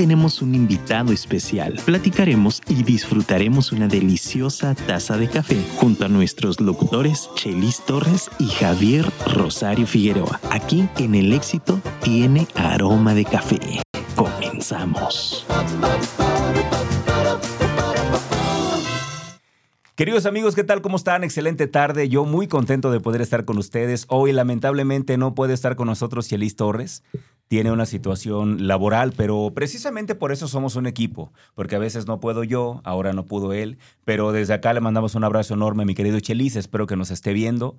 tenemos un invitado especial. Platicaremos y disfrutaremos una deliciosa taza de café junto a nuestros locutores Chelis Torres y Javier Rosario Figueroa. Aquí en El Éxito tiene aroma de café. Comenzamos. Queridos amigos, ¿qué tal? ¿Cómo están? Excelente tarde. Yo muy contento de poder estar con ustedes. Hoy lamentablemente no puede estar con nosotros Chelis Torres. Tiene una situación laboral, pero precisamente por eso somos un equipo, porque a veces no puedo yo, ahora no pudo él, pero desde acá le mandamos un abrazo enorme mi querido Chelis, espero que nos esté viendo.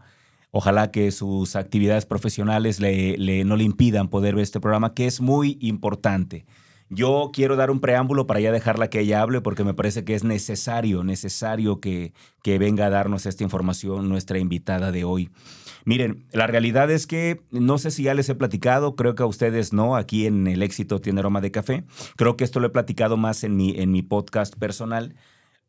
Ojalá que sus actividades profesionales le, le, no le impidan poder ver este programa, que es muy importante. Yo quiero dar un preámbulo para ya dejarla que ella hable porque me parece que es necesario, necesario que, que venga a darnos esta información nuestra invitada de hoy. Miren, la realidad es que no sé si ya les he platicado, creo que a ustedes no, aquí en El Éxito tiene aroma de café. Creo que esto lo he platicado más en mi, en mi podcast personal.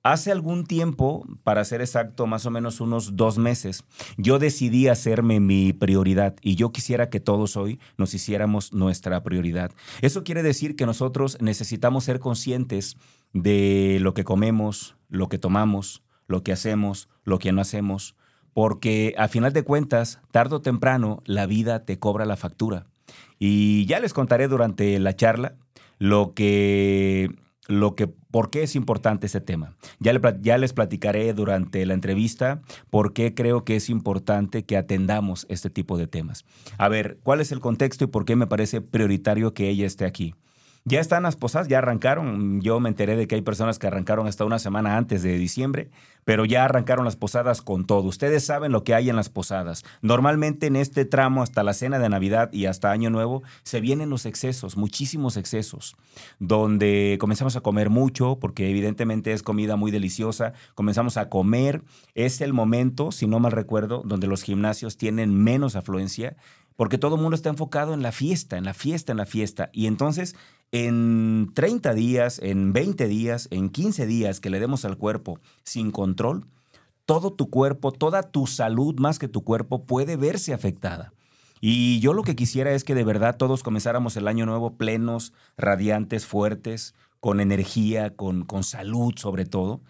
Hace algún tiempo, para ser exacto, más o menos unos dos meses, yo decidí hacerme mi prioridad y yo quisiera que todos hoy nos hiciéramos nuestra prioridad. Eso quiere decir que nosotros necesitamos ser conscientes de lo que comemos, lo que tomamos, lo que hacemos, lo que no hacemos, porque a final de cuentas, tarde o temprano, la vida te cobra la factura. Y ya les contaré durante la charla lo que lo que, por qué es importante ese tema. Ya, ya, les platicaré durante la entrevista por qué creo que es importante que atendamos este tipo de temas. A ver, ¿cuál es el contexto y por qué me parece prioritario que ella esté aquí? Ya están las posadas, ya arrancaron. Yo me enteré de que hay personas que arrancaron hasta una semana antes de diciembre, pero ya arrancaron las posadas con todo. Ustedes saben lo que hay en las posadas. Normalmente en este tramo, hasta la cena de Navidad y hasta Año Nuevo, se vienen los excesos, muchísimos excesos, donde comenzamos a comer mucho, porque evidentemente es comida muy deliciosa. Comenzamos a comer. Es el momento, si no mal recuerdo, donde los gimnasios tienen menos afluencia porque todo el mundo está enfocado en la fiesta, en la fiesta, en la fiesta. Y entonces, en 30 días, en 20 días, en 15 días que le demos al cuerpo sin control, todo tu cuerpo, toda tu salud más que tu cuerpo puede verse afectada. Y yo lo que quisiera es que de verdad todos comenzáramos el año nuevo plenos, radiantes, fuertes, con energía, con, con salud sobre todo.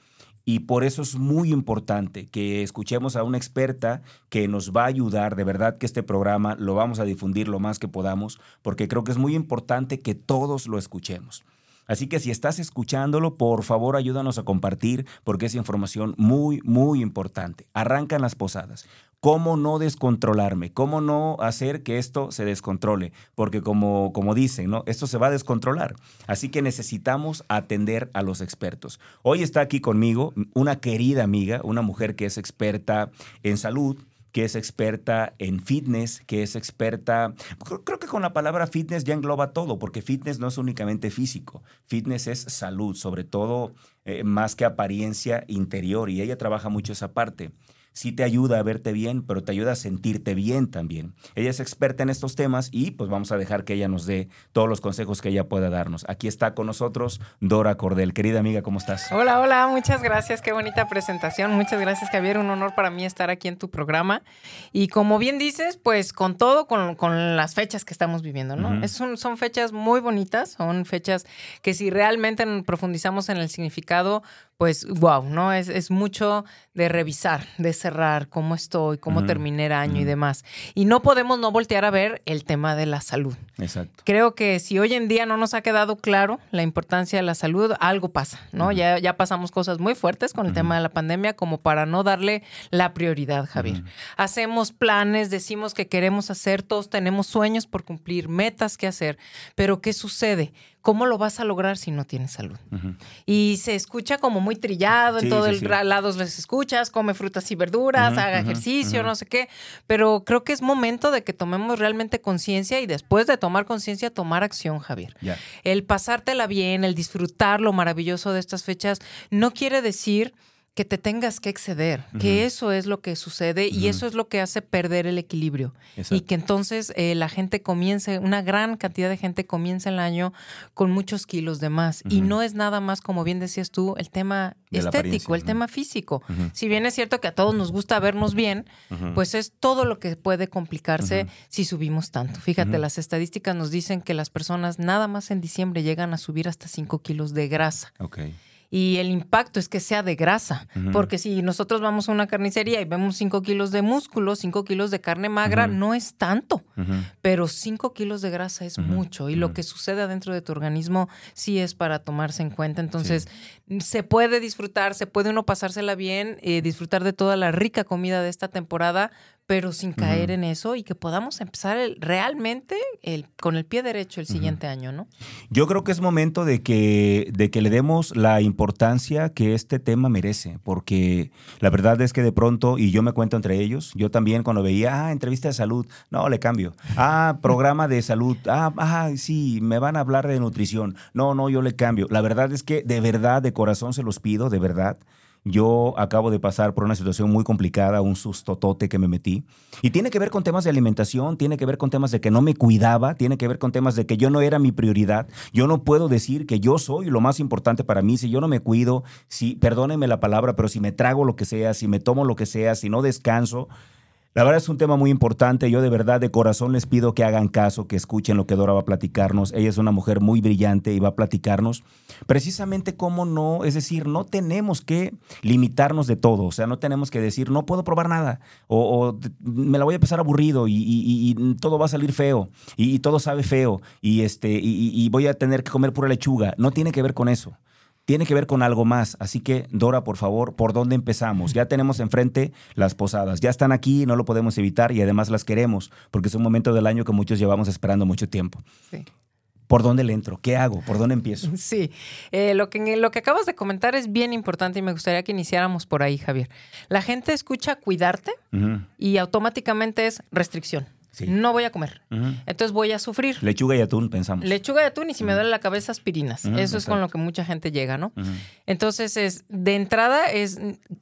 Y por eso es muy importante que escuchemos a una experta que nos va a ayudar. De verdad que este programa lo vamos a difundir lo más que podamos, porque creo que es muy importante que todos lo escuchemos. Así que si estás escuchándolo, por favor ayúdanos a compartir porque es información muy, muy importante. Arrancan las posadas. ¿Cómo no descontrolarme? ¿Cómo no hacer que esto se descontrole? Porque como, como dicen, ¿no? Esto se va a descontrolar. Así que necesitamos atender a los expertos. Hoy está aquí conmigo una querida amiga, una mujer que es experta en salud, que es experta en fitness, que es experta, creo que con la palabra fitness ya engloba todo, porque fitness no es únicamente físico, fitness es salud, sobre todo eh, más que apariencia interior, y ella trabaja mucho esa parte sí te ayuda a verte bien, pero te ayuda a sentirte bien también. Ella es experta en estos temas y pues vamos a dejar que ella nos dé todos los consejos que ella pueda darnos. Aquí está con nosotros Dora Cordel. Querida amiga, ¿cómo estás? Hola, hola, muchas gracias. Qué bonita presentación. Muchas gracias, Javier. Un honor para mí estar aquí en tu programa. Y como bien dices, pues con todo, con, con las fechas que estamos viviendo, ¿no? es un, son fechas muy bonitas, son fechas que si realmente profundizamos en el significado, pues wow, ¿no? Es, es, mucho de revisar, de cerrar cómo estoy, cómo terminé el año y demás. Y no podemos no voltear a ver el tema de la salud. Exacto. Creo que si hoy en día no nos ha quedado claro la importancia de la salud, algo pasa, ¿no? ya, ya pasamos cosas muy fuertes con el tema de la pandemia como para no darle la prioridad, Javier. Hacemos planes, decimos que queremos hacer, todos tenemos sueños por cumplir, metas que hacer, pero ¿qué sucede? ¿cómo lo vas a lograr si no tienes salud? Y se escucha como muy trillado, en todos sí, lados les escuchas, come frutas y verduras, haga ejercicio, no sé qué, pero creo que es momento de que tomemos realmente conciencia y después de tomar conciencia, tomar acción, Javier. El pasártela bien, el disfrutar lo maravilloso de estas fechas, no quiere decir que te tengas que exceder, que eso es lo que sucede y eso es lo que hace perder el equilibrio. Y que entonces eh, la gente comience, una gran cantidad de gente comienza el año con muchos kilos de más. Y no es nada más, como bien decías tú, el tema estético, el tema físico. Si bien es cierto que a todos nos gusta vernos bien, pues es todo lo que puede complicarse si subimos tanto. Fíjate, las estadísticas nos dicen que las personas nada más en diciembre llegan a subir hasta 5 kilos de grasa. Okay y el impacto es que sea de grasa. Porque si nosotros vamos a una carnicería y vemos 5 kilos de músculo, 5 kilos de carne magra, no es tanto, pero 5 kilos de grasa es mucho y lo que sucede adentro de tu organismo sí es para tomarse en cuenta. Entonces, se puede disfrutar, se puede uno pasársela bien, eh, disfrutar de toda la rica comida de esta temporada, pero sin caer en eso y que podamos empezar realmente el, con el pie derecho el siguiente año, ¿no? Yo creo que es momento de que, de que le demos la importancia que este tema merece, porque la verdad es que de pronto, y yo me cuento entre ellos, yo también cuando veía, ah, entrevista de salud, no, le cambio. Ah, programa de salud, ah, ah, sí, me van a hablar de nutrición. No, no, yo le cambio. La verdad es que de verdad, de corazón se los pido, de verdad yo acabo de pasar por una situación muy complicada, un sustotote que me metí. Y tiene que ver con temas de alimentación, tiene que ver con temas de que no me cuidaba, tiene que ver con temas de que yo no era mi prioridad. Yo no puedo decir que yo soy lo más importante para mí si yo no me cuido, si, perdónenme la palabra, pero si me trago lo que sea, si me tomo lo que sea, si no descanso, la verdad es un tema muy importante. Yo de verdad de corazón les pido que hagan caso, que escuchen lo que Dora va a platicarnos. Ella es una mujer muy brillante y va a platicarnos precisamente cómo no, es decir, no tenemos que limitarnos de todo. O sea, no tenemos que decir, no puedo probar nada o, me la voy a pasar aburrido y, todo va a salir feo y, todo sabe feo y, este, y voy a tener que comer pura lechuga. No tiene que ver con eso tiene que ver con algo más. Así que, Dora, por favor, ¿por dónde empezamos? Ya tenemos enfrente las posadas. Ya están aquí, no lo podemos evitar y además las queremos, porque es un momento del año que muchos llevamos esperando mucho tiempo. Sí. ¿Por dónde le entro? ¿Qué hago? ¿Por dónde empiezo? Sí, eh, lo, que, lo que acabas de comentar es bien importante y me gustaría que iniciáramos por ahí, Javier. La gente escucha cuidarte y automáticamente es restricción. No voy a comer. Entonces voy a sufrir. Lechuga y atún, pensamos. Lechuga y atún y si me duele la cabeza, aspirinas. Eso es con lo que mucha gente llega, ¿no? Entonces, es, de entrada es,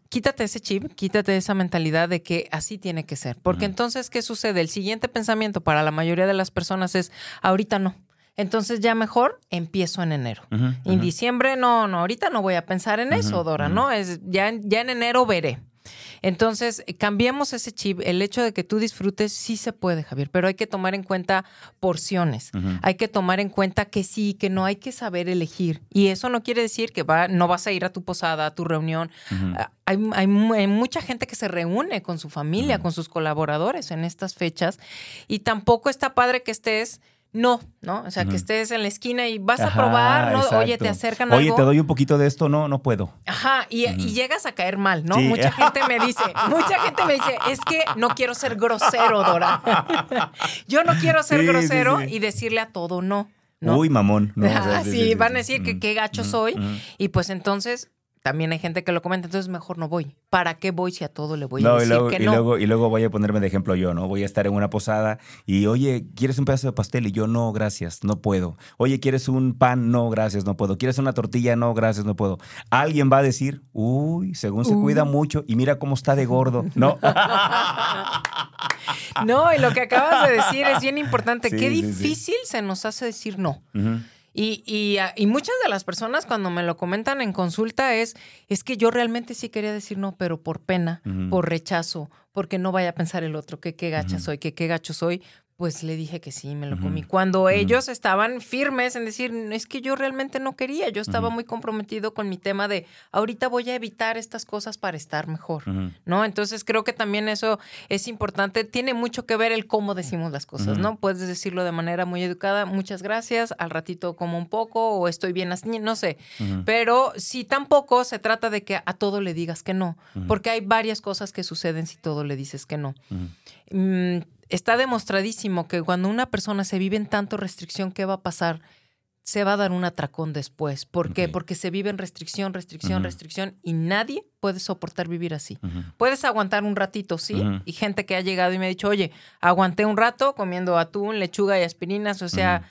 quítate ese chip, quítate esa mentalidad de que así tiene que ser. Porque entonces, ¿qué sucede? El siguiente pensamiento para la mayoría de las personas es, ahorita no. Entonces ya mejor empiezo en enero. En diciembre no, no, ahorita no voy a pensar en eso, Dora, ¿no? Es ya, ya en enero veré. Entonces, eh, cambiemos ese chip. El hecho de que tú disfrutes sí se puede, Javier, pero hay que tomar en cuenta porciones. Hay que tomar en cuenta que sí, que no hay que saber elegir. Y eso no quiere decir que va, no vas a ir a tu posada, a tu reunión. Ah, hay, hay, mucha gente que se reúne con su familia, con sus colaboradores en estas fechas. Y tampoco está padre que estés no, ¿no? O sea, que estés en la esquina y vas a probar, ¿no? Oye, te acercan Oye, te doy un poquito de esto, no, no puedo. Ajá, y, llegas a caer mal, ¿no? Mucha gente me dice, mucha gente me dice, es que no quiero ser grosero, Dora. Yo no quiero ser grosero y decirle a todo no. Uy, mamón. No, sí, van a decir que qué gacho soy. Y pues entonces también hay gente que lo comenta, entonces mejor no voy. ¿Para qué voy si a todo le voy a decir y luego, que y Luego, y luego voy a ponerme de ejemplo yo, ¿no? Voy a estar en una posada y, oye, ¿quieres un pedazo de pastel? Y yo, no, gracias, no puedo. Oye, ¿quieres un pan? No, gracias, no puedo. ¿Quieres una tortilla? No, gracias, no puedo. Alguien va a decir, uy, según se cuida mucho y mira cómo está de gordo, ¿no? no, y lo que acabas de decir es bien importante. Qué difícil se nos hace decir no. Y, ah, y, muchas de las personas cuando me lo comentan en consulta es, es que yo realmente sí quería decir no, pero por pena, por rechazo, porque no vaya a pensar el otro que qué gacha soy, que qué gacho soy, pues le dije que sí, me lo comí. Cuando ellos estaban firmes en decir, es que yo realmente no quería, yo estaba muy comprometido con mi tema de, ahorita voy a evitar estas cosas para estar mejor, ¿no? Entonces creo que también eso es importante, tiene mucho que ver el cómo decimos las cosas, ¿no? Puedes decirlo de manera muy educada, muchas gracias, al ratito como un poco o estoy bien así, no sé, pero si tampoco se trata de que a todo le digas que no, porque hay varias cosas que suceden si todo le dices que no está demostradísimo que cuando una persona se vive en tanto restricción, ¿qué va a pasar? Se va a dar un atracón después. ¿Por qué? Porque se vive en restricción, restricción, restricción y nadie puede soportar vivir así. Puedes aguantar un ratito, sí. Y gente que ha llegado y me ha dicho, oye, aguanté un rato comiendo atún, lechuga y aspirinas, o sea,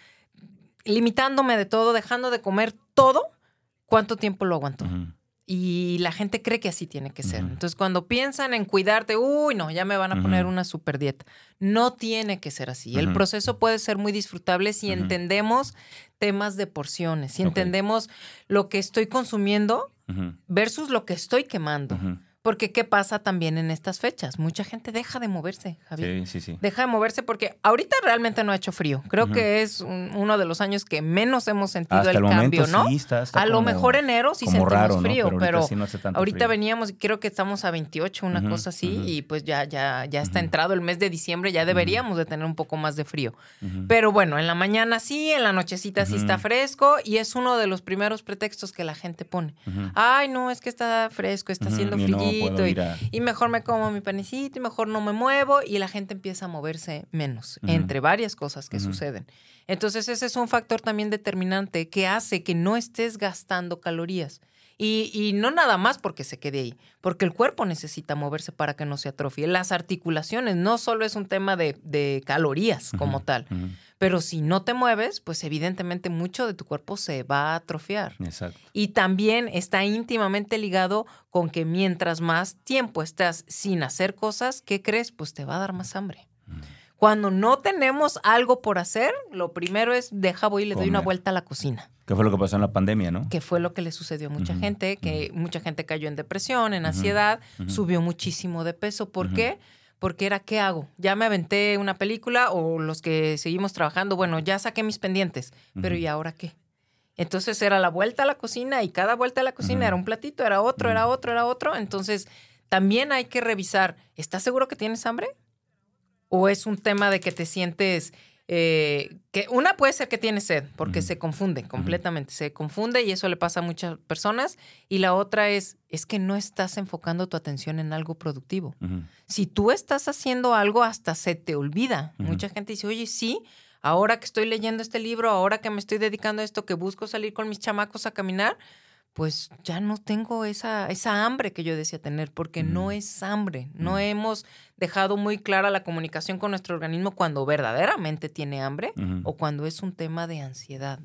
limitándome de todo, dejando de comer todo. ¿Cuánto tiempo lo aguantó? Y la gente cree que así tiene que ser. Entonces, cuando piensan en cuidarte, uy, no, ya me van a poner una super dieta. No tiene que ser así. El proceso puede ser muy disfrutable si entendemos temas de porciones, si entendemos lo que estoy consumiendo versus lo que estoy quemando. Porque ¿qué pasa también en estas fechas? Mucha gente deja de moverse, Javier. Sí, sí, sí. Deja de moverse porque ahorita realmente no ha hecho frío. Creo que es uno de los años que menos hemos sentido el, cambio, ¿no? Sí, está, está a lo mejor enero sí sentimos raro, frío, pero ahorita, veníamos, creo que estamos a 28, una cosa así, y pues ya, ya, ya está entrado el mes de diciembre, ya deberíamos de tener un poco más de frío. Pero bueno, en la mañana sí, en la nochecita sí está fresco, y es uno de los primeros pretextos que la gente pone. Ay, no, es que está fresco, está haciendo frío y, mejor me como mi panecito y mejor no me muevo y la gente empieza a moverse menos, entre varias cosas que suceden. Entonces ese es un factor también determinante que hace que no estés gastando calorías. Y, no nada más porque se quede ahí, porque el cuerpo necesita moverse para que no se atrofie. Las articulaciones no solo es un tema de, calorías como tal, pero si no te mueves, pues evidentemente mucho de tu cuerpo se va a atrofiar. Exacto. Y también está íntimamente ligado con que mientras más tiempo estás sin hacer cosas, ¿qué crees? Pues te va a dar más hambre. Cuando no tenemos algo por hacer, lo primero es deja voy y le doy una vuelta a la cocina. ¿Qué fue lo que pasó en la pandemia, no? Que fue lo que le sucedió a mucha gente, que mucha gente cayó en depresión, en ansiedad, subió muchísimo de peso. ¿Por qué? Porque era, ¿qué hago? Ya me aventé una película o los que seguimos trabajando, bueno, ya saqué mis pendientes, pero ¿y ahora qué? Entonces era la vuelta a la cocina y cada vuelta a la cocina era un platito, era otro, era otro, era otro. Entonces también hay que revisar, ¿estás seguro que tienes hambre? o es un tema de que te sientes... Eh, que una puede ser que tienes sed, porque se confunde completamente, se confunde y eso le pasa a muchas personas. Y la otra es, es que no estás enfocando tu atención en algo productivo. Si tú estás haciendo algo, hasta se te olvida. Mucha gente dice, oye, sí, ahora que estoy leyendo este libro, ahora que me estoy dedicando a esto, que busco salir con mis chamacos a caminar, pues ya no tengo esa, esa hambre que yo decía tener, porque no mm. es hambre. No mm. hemos dejado muy clara la comunicación con nuestro organismo cuando verdaderamente tiene hambre o cuando es un tema de ansiedad.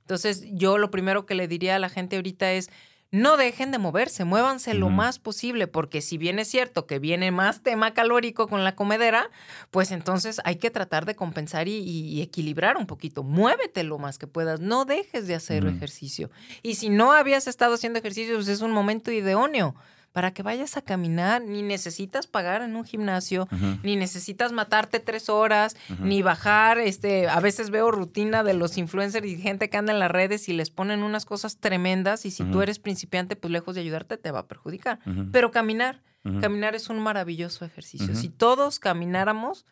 Entonces, yo lo primero que le diría a la gente ahorita es, no dejen de moverse, muévanse lo más posible, porque si bien es cierto que viene más tema calórico con la comedera, pues entonces hay que tratar de compensar y, equilibrar un poquito. Muévete lo más que puedas, no dejes de hacer ejercicio. Y si no habías estado haciendo ejercicio, pues es un momento idóneo para que vayas a caminar, ni necesitas pagar en un gimnasio, ni necesitas matarte tres horas, ni bajar, este, a veces veo rutina de los influencers y gente que anda en las redes y les ponen unas cosas tremendas y si tú eres principiante, pues lejos de ayudarte te va a perjudicar. Pero caminar, caminar es un maravilloso ejercicio. Si todos camináramos,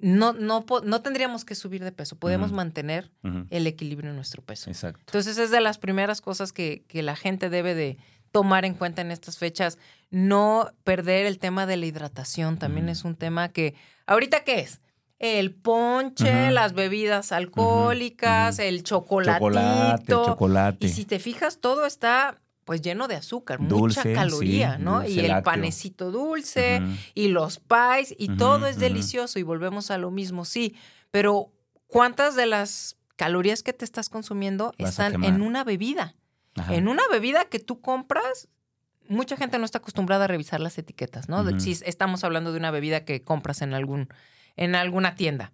no, no, no tendríamos que subir de peso, podemos mantener el equilibrio en nuestro peso. Exacto. Entonces es de las primeras cosas que, que la gente debe de, tomar en cuenta en estas fechas. No perder el tema de la hidratación también es un tema que, ¿ahorita qué es? El ponche, las bebidas alcohólicas, el chocolatito. Chocolate, chocolate. Y si te fijas, todo está pues lleno de azúcar, mucha caloría, ¿no? y el panecito dulce y los pies y todo es delicioso y volvemos a lo mismo, sí, pero ¿cuántas de las calorías que te estás consumiendo están en una bebida? En una bebida que tú compras, mucha gente no está acostumbrada a revisar las etiquetas, ¿no? Si estamos hablando de una bebida que compras en, algún, en alguna tienda.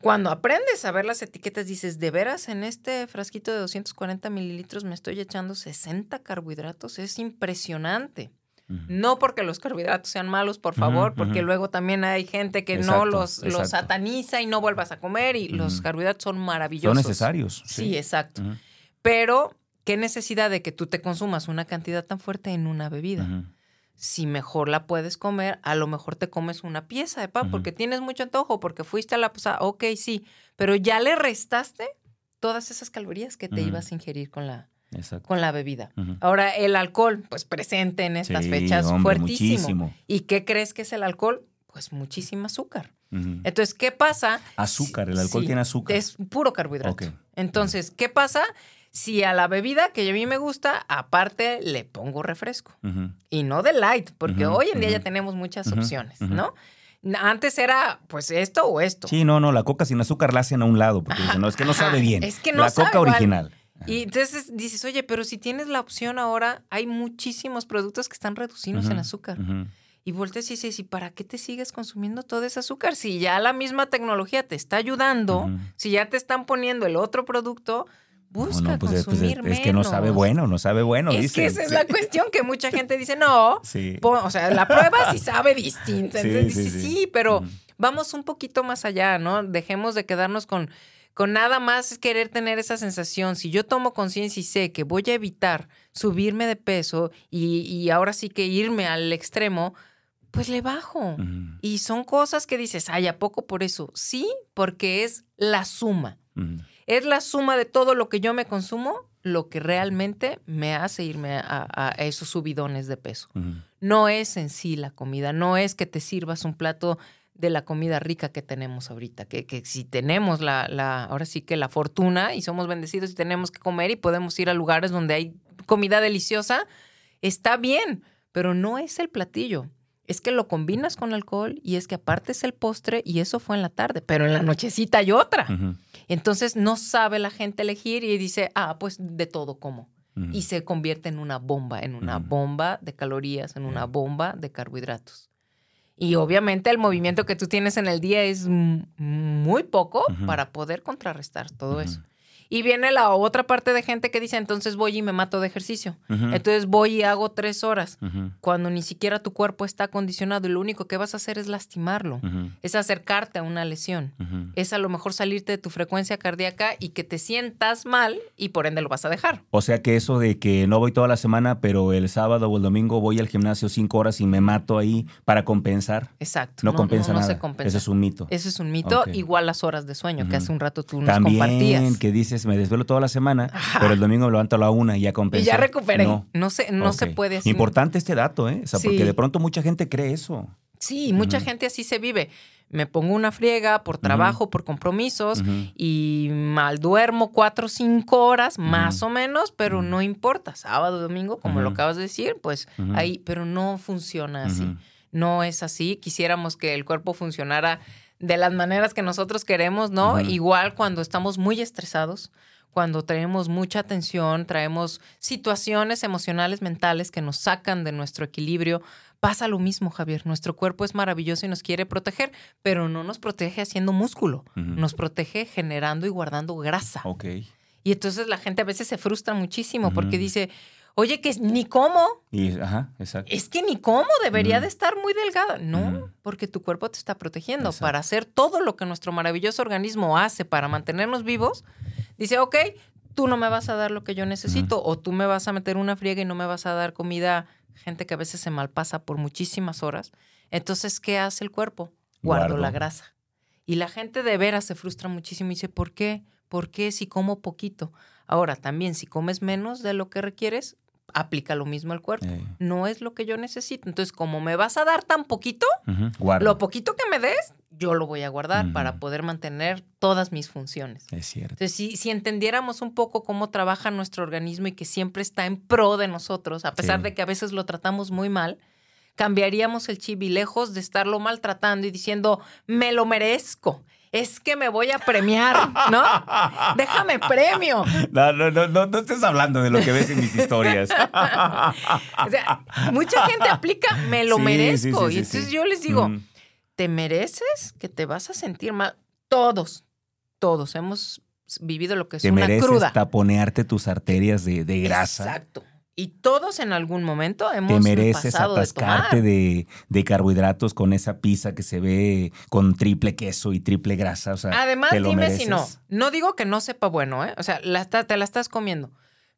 Cuando aprendes a ver las etiquetas, dices, ¿de veras en este frasquito de 240 mililitros me estoy echando 60 carbohidratos? Es impresionante. No porque los carbohidratos sean malos, por favor, porque luego también hay gente que no los, los, sataniza y no vuelvas a comer y los carbohidratos son maravillosos. Son necesarios. Sí, exacto. Pero ¿Qué necesidad de que tú te consumas una cantidad tan fuerte en una bebida? Si mejor la puedes comer, a lo mejor te comes una pieza de pan porque tienes mucho antojo, porque fuiste a la posada, ok, sí, pero ya le restaste todas esas calorías que te ibas a ingerir con la, con la bebida. Ahora, el alcohol, pues presente en estas fechas, fuertísimo. ¿Y qué crees que es el alcohol? Pues muchísimo azúcar. Entonces, ¿qué pasa? Azúcar, el alcohol tiene azúcar. Es puro carbohidrato. Entonces, ¿qué pasa? Si a la bebida que a mí me gusta, aparte le pongo refresco. Y no de light, porque hoy en día ya tenemos muchas opciones, ¿no? Antes era, pues, esto o esto. Sí, no, no, la coca sin azúcar la hacen a un lado, porque dicen, no, es que no sabe bien. Es que no La coca original. Y entonces dices, oye, pero si tienes la opción ahora, hay muchísimos productos que están reducidos en azúcar. Y volteas y dices, ¿y para qué te sigues consumiendo todo ese azúcar? Si ya la misma tecnología te está ayudando, si ya te están poniendo el otro producto, busca no, pues, es- pues, consumir es, que no sabe bueno, no sabe bueno, es dice. que esa es Sí. la cuestión que mucha gente dice, no, Sí. o sea, la prueba sí sabe distinta. Sí, Entonces sí, dices, sí. pero vamos un poquito más allá, ¿no? Dejemos de quedarnos con, con nada más querer tener esa sensación. Si yo tomo conciencia y sé que voy a evitar subirme de peso y, y ahora sí que irme al extremo, pues le bajo. Y son cosas que dices, ay, ¿a poco por eso? Sí, porque es la suma. Es la suma de todo lo que yo me consumo, lo que realmente me hace irme a, a esos subidones de peso. No es en sí la comida, no es que te sirvas un plato de la comida rica que tenemos ahorita, que, que si tenemos la, la, ahora sí que la fortuna y somos bendecidos y tenemos que comer y podemos ir a lugares donde hay comida deliciosa, está bien, pero no es el platillo. Es que lo combinas con alcohol y es que aparte es el postre y eso fue en la tarde, pero en la nochecita hay otra. Entonces no sabe la gente elegir y dice, ah, pues de todo como. Y se convierte en una bomba, en una bomba de calorías, en una bomba de carbohidratos. Y obviamente el movimiento que tú tienes en el día es muy poco para poder contrarrestar todo eso. Y viene la otra parte de gente que dice, entonces voy y me mato de ejercicio. Entonces voy y hago tres horas, cuando ni siquiera tu cuerpo está acondicionado y lo único que vas a hacer es lastimarlo, es acercarte a una lesión es a lo mejor salirte de tu frecuencia cardíaca y que te sientas mal y por ende lo vas a dejar. O sea que eso de que no voy toda la semana, pero el sábado o el domingo voy al gimnasio cinco horas y me mato ahí para compensar, Exacto. no, compensa no nada. se compensa. Eso es un mito. Eso es un mito, igual las horas de sueño que hace un rato tú nos También compartías. que me desvelo toda la semana, Ajá. pero el domingo me levanto a la una y ya Y compensé. ya recuperé. No. No, se, no se puede así. Importante este dato, ¿eh? O sea, porque de pronto mucha gente cree eso. Sí, mucha gente así se vive. Me pongo una friega por trabajo, por compromisos y mal duermo cuatro o cinco horas, más o menos, pero no importa. Sábado, domingo, como lo acabas de decir, pues ahí, pero no funciona así. No es así. Quisiéramos que el cuerpo funcionara de las maneras que nosotros queremos, ¿no? Igual cuando estamos muy estresados, cuando traemos mucha tensión, traemos situaciones emocionales, mentales que nos sacan de nuestro equilibrio. Pasa lo mismo, Javier. Nuestro cuerpo es maravilloso y nos quiere proteger, pero no nos protege haciendo músculo. Nos protege generando y guardando grasa. Ok. Y entonces la gente a veces se frustra muchísimo porque dice, oye, que ni cómo, Y, ajá, exacto. es que ni cómo debería Ujú. de estar muy delgada. No, Ujú. porque tu cuerpo te está protegiendo. Exacto. Para hacer todo lo que nuestro maravilloso organismo hace para mantenernos vivos, dice, ok, tú no me vas a dar lo que yo necesito o tú me vas a meter una friega y no me vas a dar comida. Gente que a veces se malpasa por muchísimas horas. Entonces, ¿qué hace el cuerpo? Guardo, Guardo. la grasa. Y la gente de veras se frustra muchísimo y dice, ¿por qué? ¿Por qué si como poquito? Ahora, también si comes menos de lo que requieres, aplica lo mismo al cuerpo Eh, no es lo que yo necesito. Entonces, como me vas a dar tan poquito, lo poquito que me des, yo lo voy a guardar para poder mantener todas mis funciones. Es cierto. Entonces, si, si entendiéramos un poco cómo trabaja nuestro organismo y que siempre está en pro de nosotros, a pesar Sí. de que a veces lo tratamos muy mal, cambiaríamos el chip y lejos de estarlo maltratando y diciendo, me lo merezco. Es que me voy a premiar, ¿no? Déjame premio. No, no, no, no, no estés hablando de lo que ves en mis historias. O sea, mucha gente aplica, me lo Sí, merezco. sí, sí, y entonces yo les digo, Ujú. ¿te mereces que te vas a sentir mal? Todos, todos hemos vivido lo que es Te una mereces cruda. taponearte tus arterias de, de grasa. Exacto. Y todos en algún momento hemos Te mereces pasado de atascarte de, de carbohidratos con esa pizza que se ve con triple queso y triple grasa. O sea, Además, ¿te lo dime mereces? si no. No digo que no sepa bueno, ¿eh? O sea, la te la estás comiendo.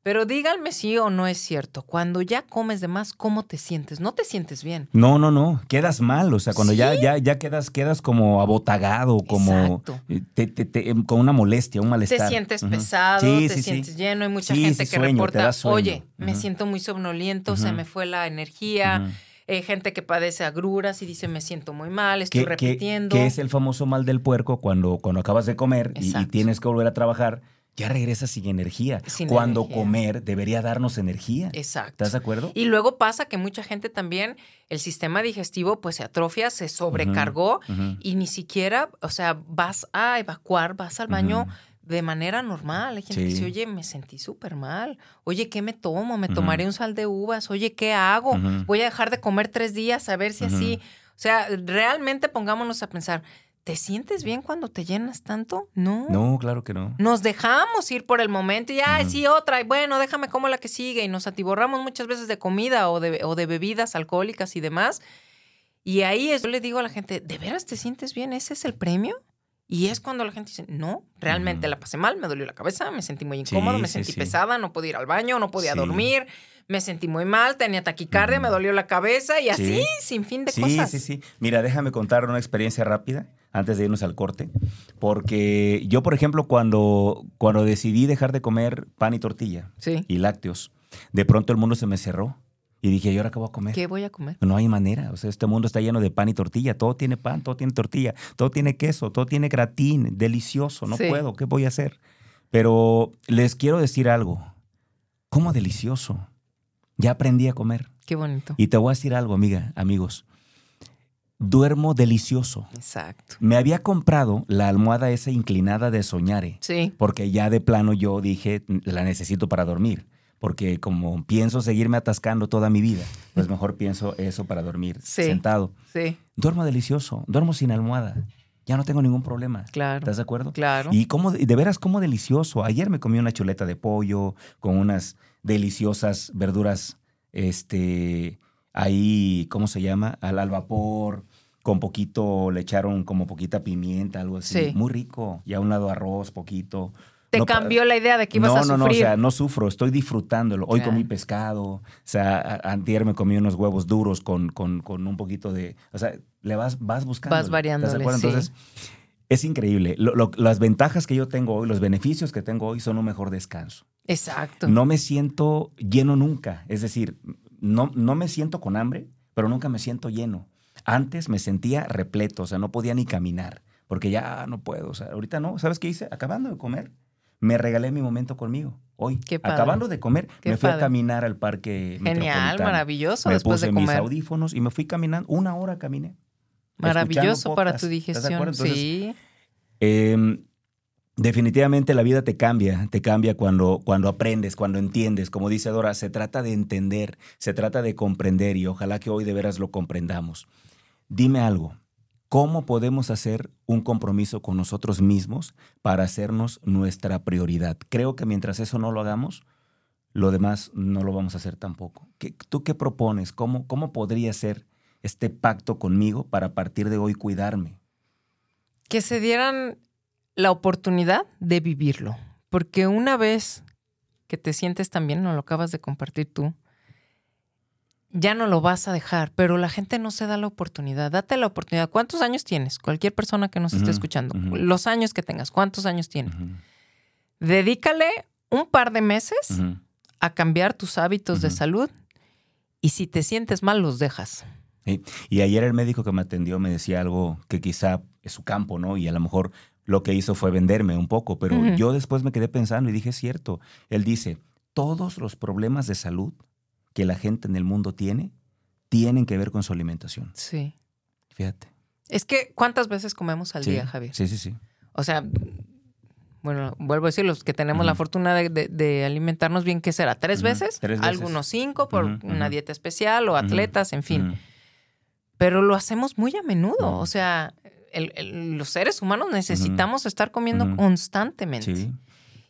Pero díganme si o no es cierto. Cuando ya comes de más, ¿cómo te sientes? No te sientes bien. No, no, no. Quedas mal. O sea, cuando ya, ¿Sí? ya, ya quedas, quedas como abotagado, como eh, te- te- te- em, con una molestia, un malestar. Te sientes pesado, Sí, te sí, sí. sientes lleno. Hay mucha Sí, gente que sueño, reporta, oye, me siento muy somnoliento, se me fue la energía. Eh, gente que padece agruras y dice, me siento muy mal, estoy ¿Qué, qué- repitiendo. qué es el famoso mal del puerco cuando, cuando acabas de comer y- tienes que volver a trabajar? Ya regresas sin energía. Sin cuando energía. comer debería darnos energía. Exacto. ¿Estás de acuerdo? Y luego pasa que mucha gente también, el sistema digestivo pues se atrofia, se sobrecargó y ni siquiera, o sea, vas a evacuar, vas al baño de manera normal. Hay gente que dice, oye, me sentí súper mal. Oye, ¿qué me tomo? ¿Me tomaré un sal de uvas? Oye, ¿qué hago? Voy a dejar de comer tres días a ver si así. O sea, realmente pongámonos a pensar, ¿te sientes bien cuando te llenas tanto? No. No, claro que no. Nos dejamos ir por el momento y, ay, Ujú. sí, otra, y bueno, déjame como la que sigue. Y nos atiborramos muchas veces de comida o de, o de bebidas alcohólicas y demás. Y ahí es, yo le digo a la gente, ¿de veras te sientes bien? ¿Ese es el premio? Y es cuando la gente dice, no, realmente la pasé mal, me dolió la cabeza, me sentí muy incómodo, Sí, me sí, sentí sí. pesada, no podía ir al baño, no podía Sí. dormir, me sentí muy mal, tenía taquicardia, me dolió la cabeza y así, Sí. sin fin de Sí, cosas. sí, sí. Mira, déjame contar una experiencia rápida antes de irnos al corte. Porque yo, por ejemplo, cuando, cuando decidí dejar de comer pan y tortilla Sí. y lácteos, de pronto el mundo se me cerró. Y dije, ¿y ahora qué voy a comer? ¿Qué voy a comer? No hay manera. O sea, este mundo está lleno de pan y tortilla. Todo tiene pan, todo tiene tortilla, todo tiene queso, todo tiene gratín. Delicioso. No Sí. puedo. ¿Qué voy a hacer? Pero les quiero decir algo. ¿Cómo delicioso? Ya aprendí a comer. Qué bonito. Y te voy a decir algo, amiga, amigos. Duermo delicioso. Exacto. Me había comprado la almohada esa inclinada de Soñare, Sí. porque ya de plano yo dije, la necesito para dormir. Porque como pienso seguirme atascando toda mi vida, pues mejor pienso eso para dormir Sí. sentado. Sí, Duermo delicioso, duermo sin almohada. Ya no tengo ningún problema. claro. ¿Estás de acuerdo? Claro. Y cómo, de veras, cómo delicioso. Ayer me comí una chuleta de pollo con unas deliciosas verduras, este, ahí, ¿cómo se llama? Al, al vapor, con poquito, le echaron como poquita pimienta, algo así. Sí. Muy rico. Y a un lado arroz, poquito. Te No cambió la idea de que ibas no, a no, sufrir. no, o sea, no sufro, estoy disfrutándolo. Hoy comí pescado, o sea, antier me comí unos huevos duros con, con, con un poquito de, o sea, le vas, vas buscando. Vas variándole, sí. Entonces, es increíble. Lo- lo- las ventajas que yo tengo hoy, los beneficios que tengo hoy son un mejor descanso. Exacto. No me siento lleno nunca, es decir, no, no me siento con hambre, pero nunca me siento lleno. Antes me sentía repleto, o sea, no podía ni caminar, porque ya no puedo, o sea, ahorita no. ¿Sabes qué hice? Acabando de comer, me regalé mi momento conmigo. Hoy, Qué padre. acabando de comer, Qué me fui a caminar al parque Genial, maravilloso Me después puse de mis comer. audífonos y me fui caminando. Una hora caminé. Maravilloso para tu ¿Estás de digestión. Entonces, sí. eh, definitivamente la vida te cambia, te cambia cuando, cuando aprendes, cuando entiendes. Como dice Dora, se trata de entender, se trata de comprender y ojalá que hoy de veras lo comprendamos. Dime algo, ¿cómo podemos hacer un compromiso con nosotros mismos para hacernos nuestra prioridad? Creo que mientras eso no lo hagamos, lo demás no lo vamos a hacer tampoco. ¿Qué- ¿Tú qué propones? ¿Cómo, ¿Cómo podría ser este pacto conmigo para a partir de hoy cuidarme? Que se dieran la oportunidad de vivirlo. Porque una vez que te sientes tan bien, no lo acabas de compartir tú, ya no lo vas a dejar, pero la gente no se da la oportunidad. Date la oportunidad. ¿Cuántos años tienes? Cualquier persona que nos esté escuchando. Los años que tengas. ¿Cuántos años tienes? Dedícale un par de meses a cambiar tus hábitos de salud y si te sientes mal, los dejas. Sí. Y ayer el médico que me atendió me decía algo que quizá es su campo, ¿no? Y a lo mejor lo que hizo fue venderme un poco, pero yo después me quedé pensando y dije, es cierto. Él dice, todos los problemas de salud que la gente en el mundo tiene, tienen que ver con su alimentación. Sí. Fíjate. Es que, ¿cuántas veces comemos al Sí, día, Javier? Sí, sí, sí. O sea, bueno, vuelvo a decir, los que tenemos la fortuna de, de- de alimentarnos bien, ¿qué será? ¿Tres veces? tres veces. Algunos cinco por una dieta especial o atletas, en fin. Pero lo hacemos muy a menudo. O sea, el- el- los seres humanos necesitamos estar comiendo constantemente. Sí.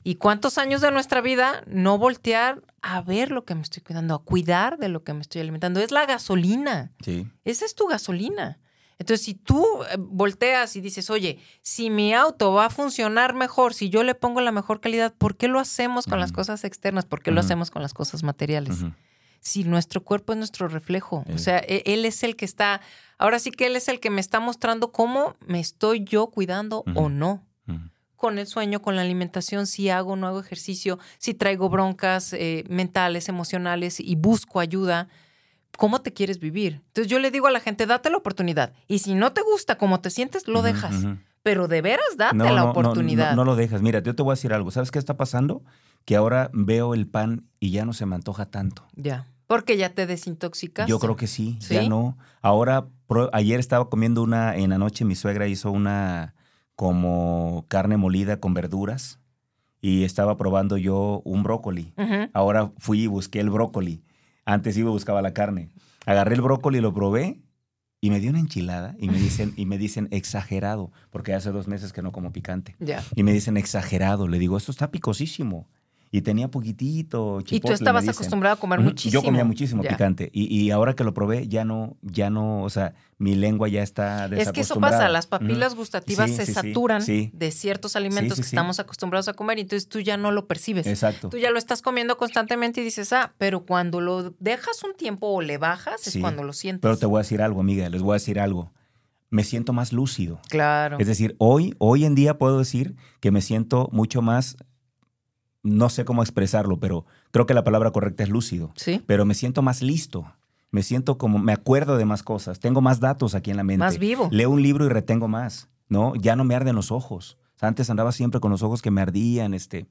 ¿Y cuántos años de nuestra vida no voltear a ver lo que me estoy cuidando, a cuidar de lo que me estoy alimentando? Es la gasolina. Sí. Esa es tu gasolina. Entonces, si tú eh, volteas y dices, oye, si mi auto va a funcionar mejor, si yo le pongo la mejor calidad, ¿por qué lo hacemos con las cosas externas? ¿Por qué lo hacemos con las cosas materiales? Si nuestro cuerpo es nuestro reflejo. O sea, e- él es el que está, ahora sí que él es el que me está mostrando cómo me estoy yo cuidando o no. Con el sueño, con la alimentación, si hago o no hago ejercicio, si traigo broncas eh, mentales, emocionales y busco ayuda, ¿cómo te quieres vivir? Entonces yo le digo a la gente, date la oportunidad. Y si no te gusta cómo te sientes, lo dejas. Pero de veras, date No, la no, oportunidad. No, no lo dejas. Mira, yo te voy a decir algo. ¿Sabes qué está pasando? Que ahora veo el pan y ya no se me antoja tanto. Ya. Porque ya te desintoxicaste. Yo creo que sí, ¿Sí? ya no. Ahora, ayer estaba comiendo una, en la noche mi suegra hizo una como carne molida con verduras y estaba probando yo un brócoli. Ahora fui y busqué el brócoli. Antes iba y buscaba la carne. Agarré el brócoli, lo probé y me dio una enchilada y me dicen, y me dicen exagerado, porque hace dos meses que no como picante. Ya. Y me dicen exagerado. Le digo, esto está picosísimo. Y tenía poquitito. Y tú chipotle, me estabas dicen. acostumbrado a comer muchísimo. Yo comía muchísimo Ya. picante. Y, y ahora que lo probé, ya no, ya no, o sea, mi lengua ya está Es que eso pasa, las papilas gustativas Sí, se sí, saturan sí. de ciertos alimentos que estamos acostumbrados a comer y entonces tú ya no lo percibes. Exacto. Tú ya lo estás comiendo constantemente y dices, ah, pero cuando lo dejas un tiempo o le bajas es cuando lo sientes. Pero te voy a decir algo, amiga, les voy a decir algo. Me siento más lúcido. Claro. Es decir, hoy, hoy en día puedo decir que me siento mucho más, no sé cómo expresarlo, pero creo que la palabra correcta es lúcido. Sí. Pero me siento más listo. Me siento como, me acuerdo de más cosas. Tengo más datos aquí en la mente. Más vivo. Leo un libro y retengo más, ¿no? Ya no me arden los ojos. O sea, antes andaba siempre con los ojos que me ardían, este.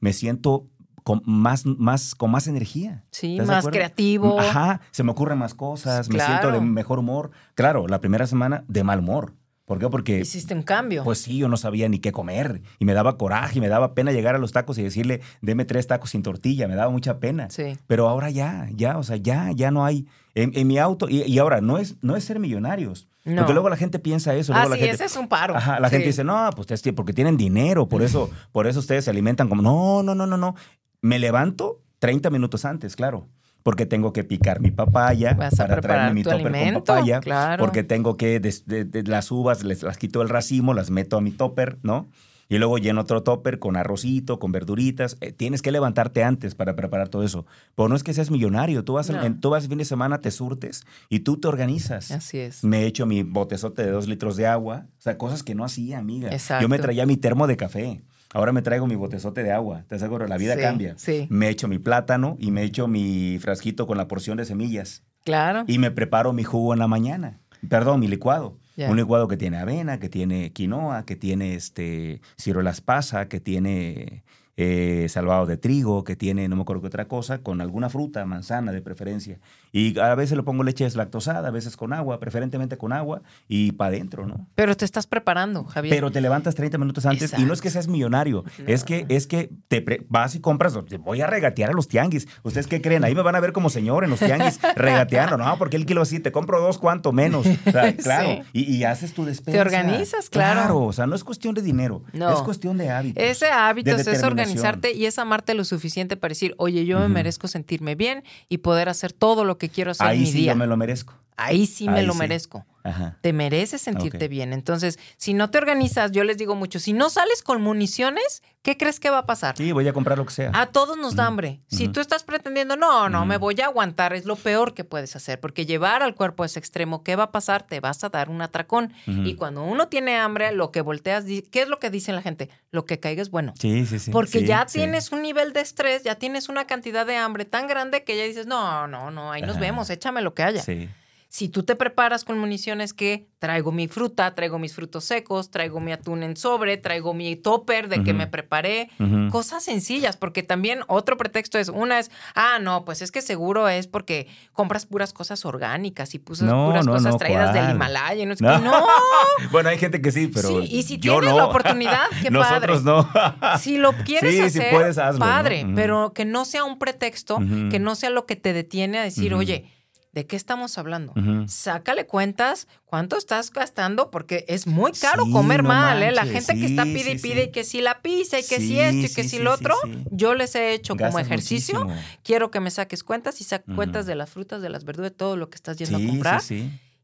Me siento con más, más, con más energía. Sí, ¿Estás de más creativo. Ajá, se me ocurren más cosas, me siento de mejor humor. Claro, la primera semana de mal humor. ¿Por qué? Porque Hiciste un cambio. pues sí, yo no sabía ni qué comer y me daba coraje y me daba pena llegar a los tacos y decirle, deme tres tacos sin tortilla, me daba mucha pena. sí. Pero ahora ya, ya, o sea, ya, ya no hay. En, en mi auto, y, y ahora, no es, no es ser millonarios. No. Porque luego la gente piensa eso. Ah, la sí, gente, ese es un paro. Ajá, la Sí. gente dice, no, pues es que porque tienen dinero, por eso, por eso ustedes se alimentan como. No, no, no, no, no. Me levanto 30 minutos antes, claro. Porque tengo que picar mi papaya para traerme mi topper alimento, con papaya. claro. Porque tengo que, des- de- de las uvas, les, las quito del racimo, las meto a mi topper, ¿no? Y luego lleno otro topper con arrocito, con verduritas. Eh, tienes que levantarte antes para preparar todo eso. Pero no es que seas millonario. Tú vas, el- No. en, tú vas el fin de semana, te surtes y tú te organizas. Así es. Me he hecho mi botezote de dos litros de agua. O sea, cosas que no hacía, amiga. Exacto. Yo me traía mi termo de café. Ahora me traigo mi botezote de agua. Te aseguro, la vida Sí, cambia. sí. Me he hecho mi plátano y me he hecho mi frasquito con la porción de semillas. Claro. Y me preparo mi jugo en la mañana. Perdón, mi licuado. Un licuado que tiene avena, que tiene quinoa, que tiene este ciruelas pasa, que tiene eh, salvado de trigo, que tiene no me acuerdo qué otra cosa, con alguna fruta, manzana de preferencia. Y a veces le pongo leche deslactosada, a veces con agua, preferentemente con agua y para adentro, ¿no? Pero te estás preparando, Javier. Pero te levantas 30 minutos antes y no es que seas millonario, es que es que te vas y compras, voy a regatear a los tianguis. ¿Ustedes qué creen? Ahí me van a ver como señor en los tianguis regateando, no, porque el kilo así, te compro dos, ¿cuánto menos? O sea, Sí. claro, y, y haces tu despensa. Te organizas, claro. Claro, o sea, no es cuestión de dinero, No. es cuestión de hábitos. Ese hábito de es organizarte y es amarte lo suficiente para decir, oye, yo me merezco sentirme bien y poder hacer todo lo que quiero hacer Ahí mi sí día. yo me lo merezco. Ahí sí me Ahí lo sí. merezco. Ajá. Te mereces sentirte bien. Entonces, si no te organizas, yo les digo mucho, si no sales con municiones, ¿qué crees que va a pasar? Sí, voy a comprar lo que sea. A todos nos da hambre. Si tú estás pretendiendo, no, no, me voy a aguantar, es lo peor que puedes hacer, porque llevar al cuerpo a ese extremo, ¿qué va a pasar? Te vas a dar un atracón. Y cuando uno tiene hambre, lo que volteas, ¿qué es lo que dice la gente? Lo que caiga es bueno. Sí, sí, sí. Porque sí, ya sí. tienes un nivel de estrés, ya tienes una cantidad de hambre tan grande que ya dices, no, no, no, ahí nos vemos, échame lo que haya. Sí. Si tú te preparas con municiones que traigo mi fruta, traigo mis frutos secos, traigo mi atún en sobre, traigo mi topper de que me preparé, cosas sencillas, porque también otro pretexto es, una es, ah, no, pues es que seguro es porque compras puras cosas orgánicas y pusas No, puras no, cosas no, traídas del. Himalaya. No, es que. Bueno, hay gente que sí, pero Sí, y si yo tienes no. la oportunidad, qué Nosotros padre. no. Si lo quieres Sí, si hacer, puedes, hazlo, ¿no? padre, pero que no sea un pretexto, que no sea lo que te detiene a decir, oye, ¿de qué estamos hablando? Sácale cuentas cuánto estás gastando porque es muy caro Sí, comer no mal, ¿eh? La gente que está pide y sí, pide y que si la pizza y que si esto y que sí, si lo otro, yo les he hecho como ejercicio. muchísimo. Quiero que me saques cuentas y saques cuentas de las frutas, de las verduras, de todo lo que estás yendo a comprar.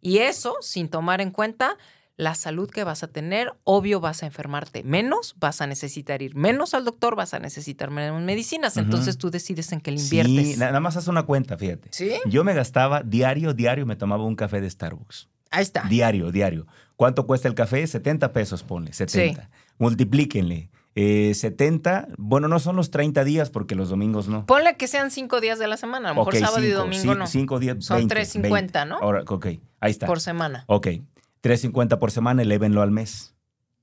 Y eso sin tomar en cuenta la salud que vas a tener, obvio vas a enfermarte menos, vas a necesitar ir menos al doctor, vas a necesitar menos medicinas, entonces tú decides en qué le inviertes. Sí, na- nada más haz una cuenta, fíjate. ¿Sí? Yo me gastaba diario, diario me tomaba un café de Starbucks. Ahí está. Diario, diario. ¿Cuánto cuesta el café? 70 pesos, ponle, 70. Multiplíquenle. Eh, 70, bueno, no son los 30 días porque los domingos no. Ponle que sean cinco días de la semana, a lo mejor sábado y domingo sí, no. Cinco días, Son 20, 3.50, 20. ¿no? Ahora, ok, ahí está. Por semana. Ok, 3.50 por semana, elévenlo al mes,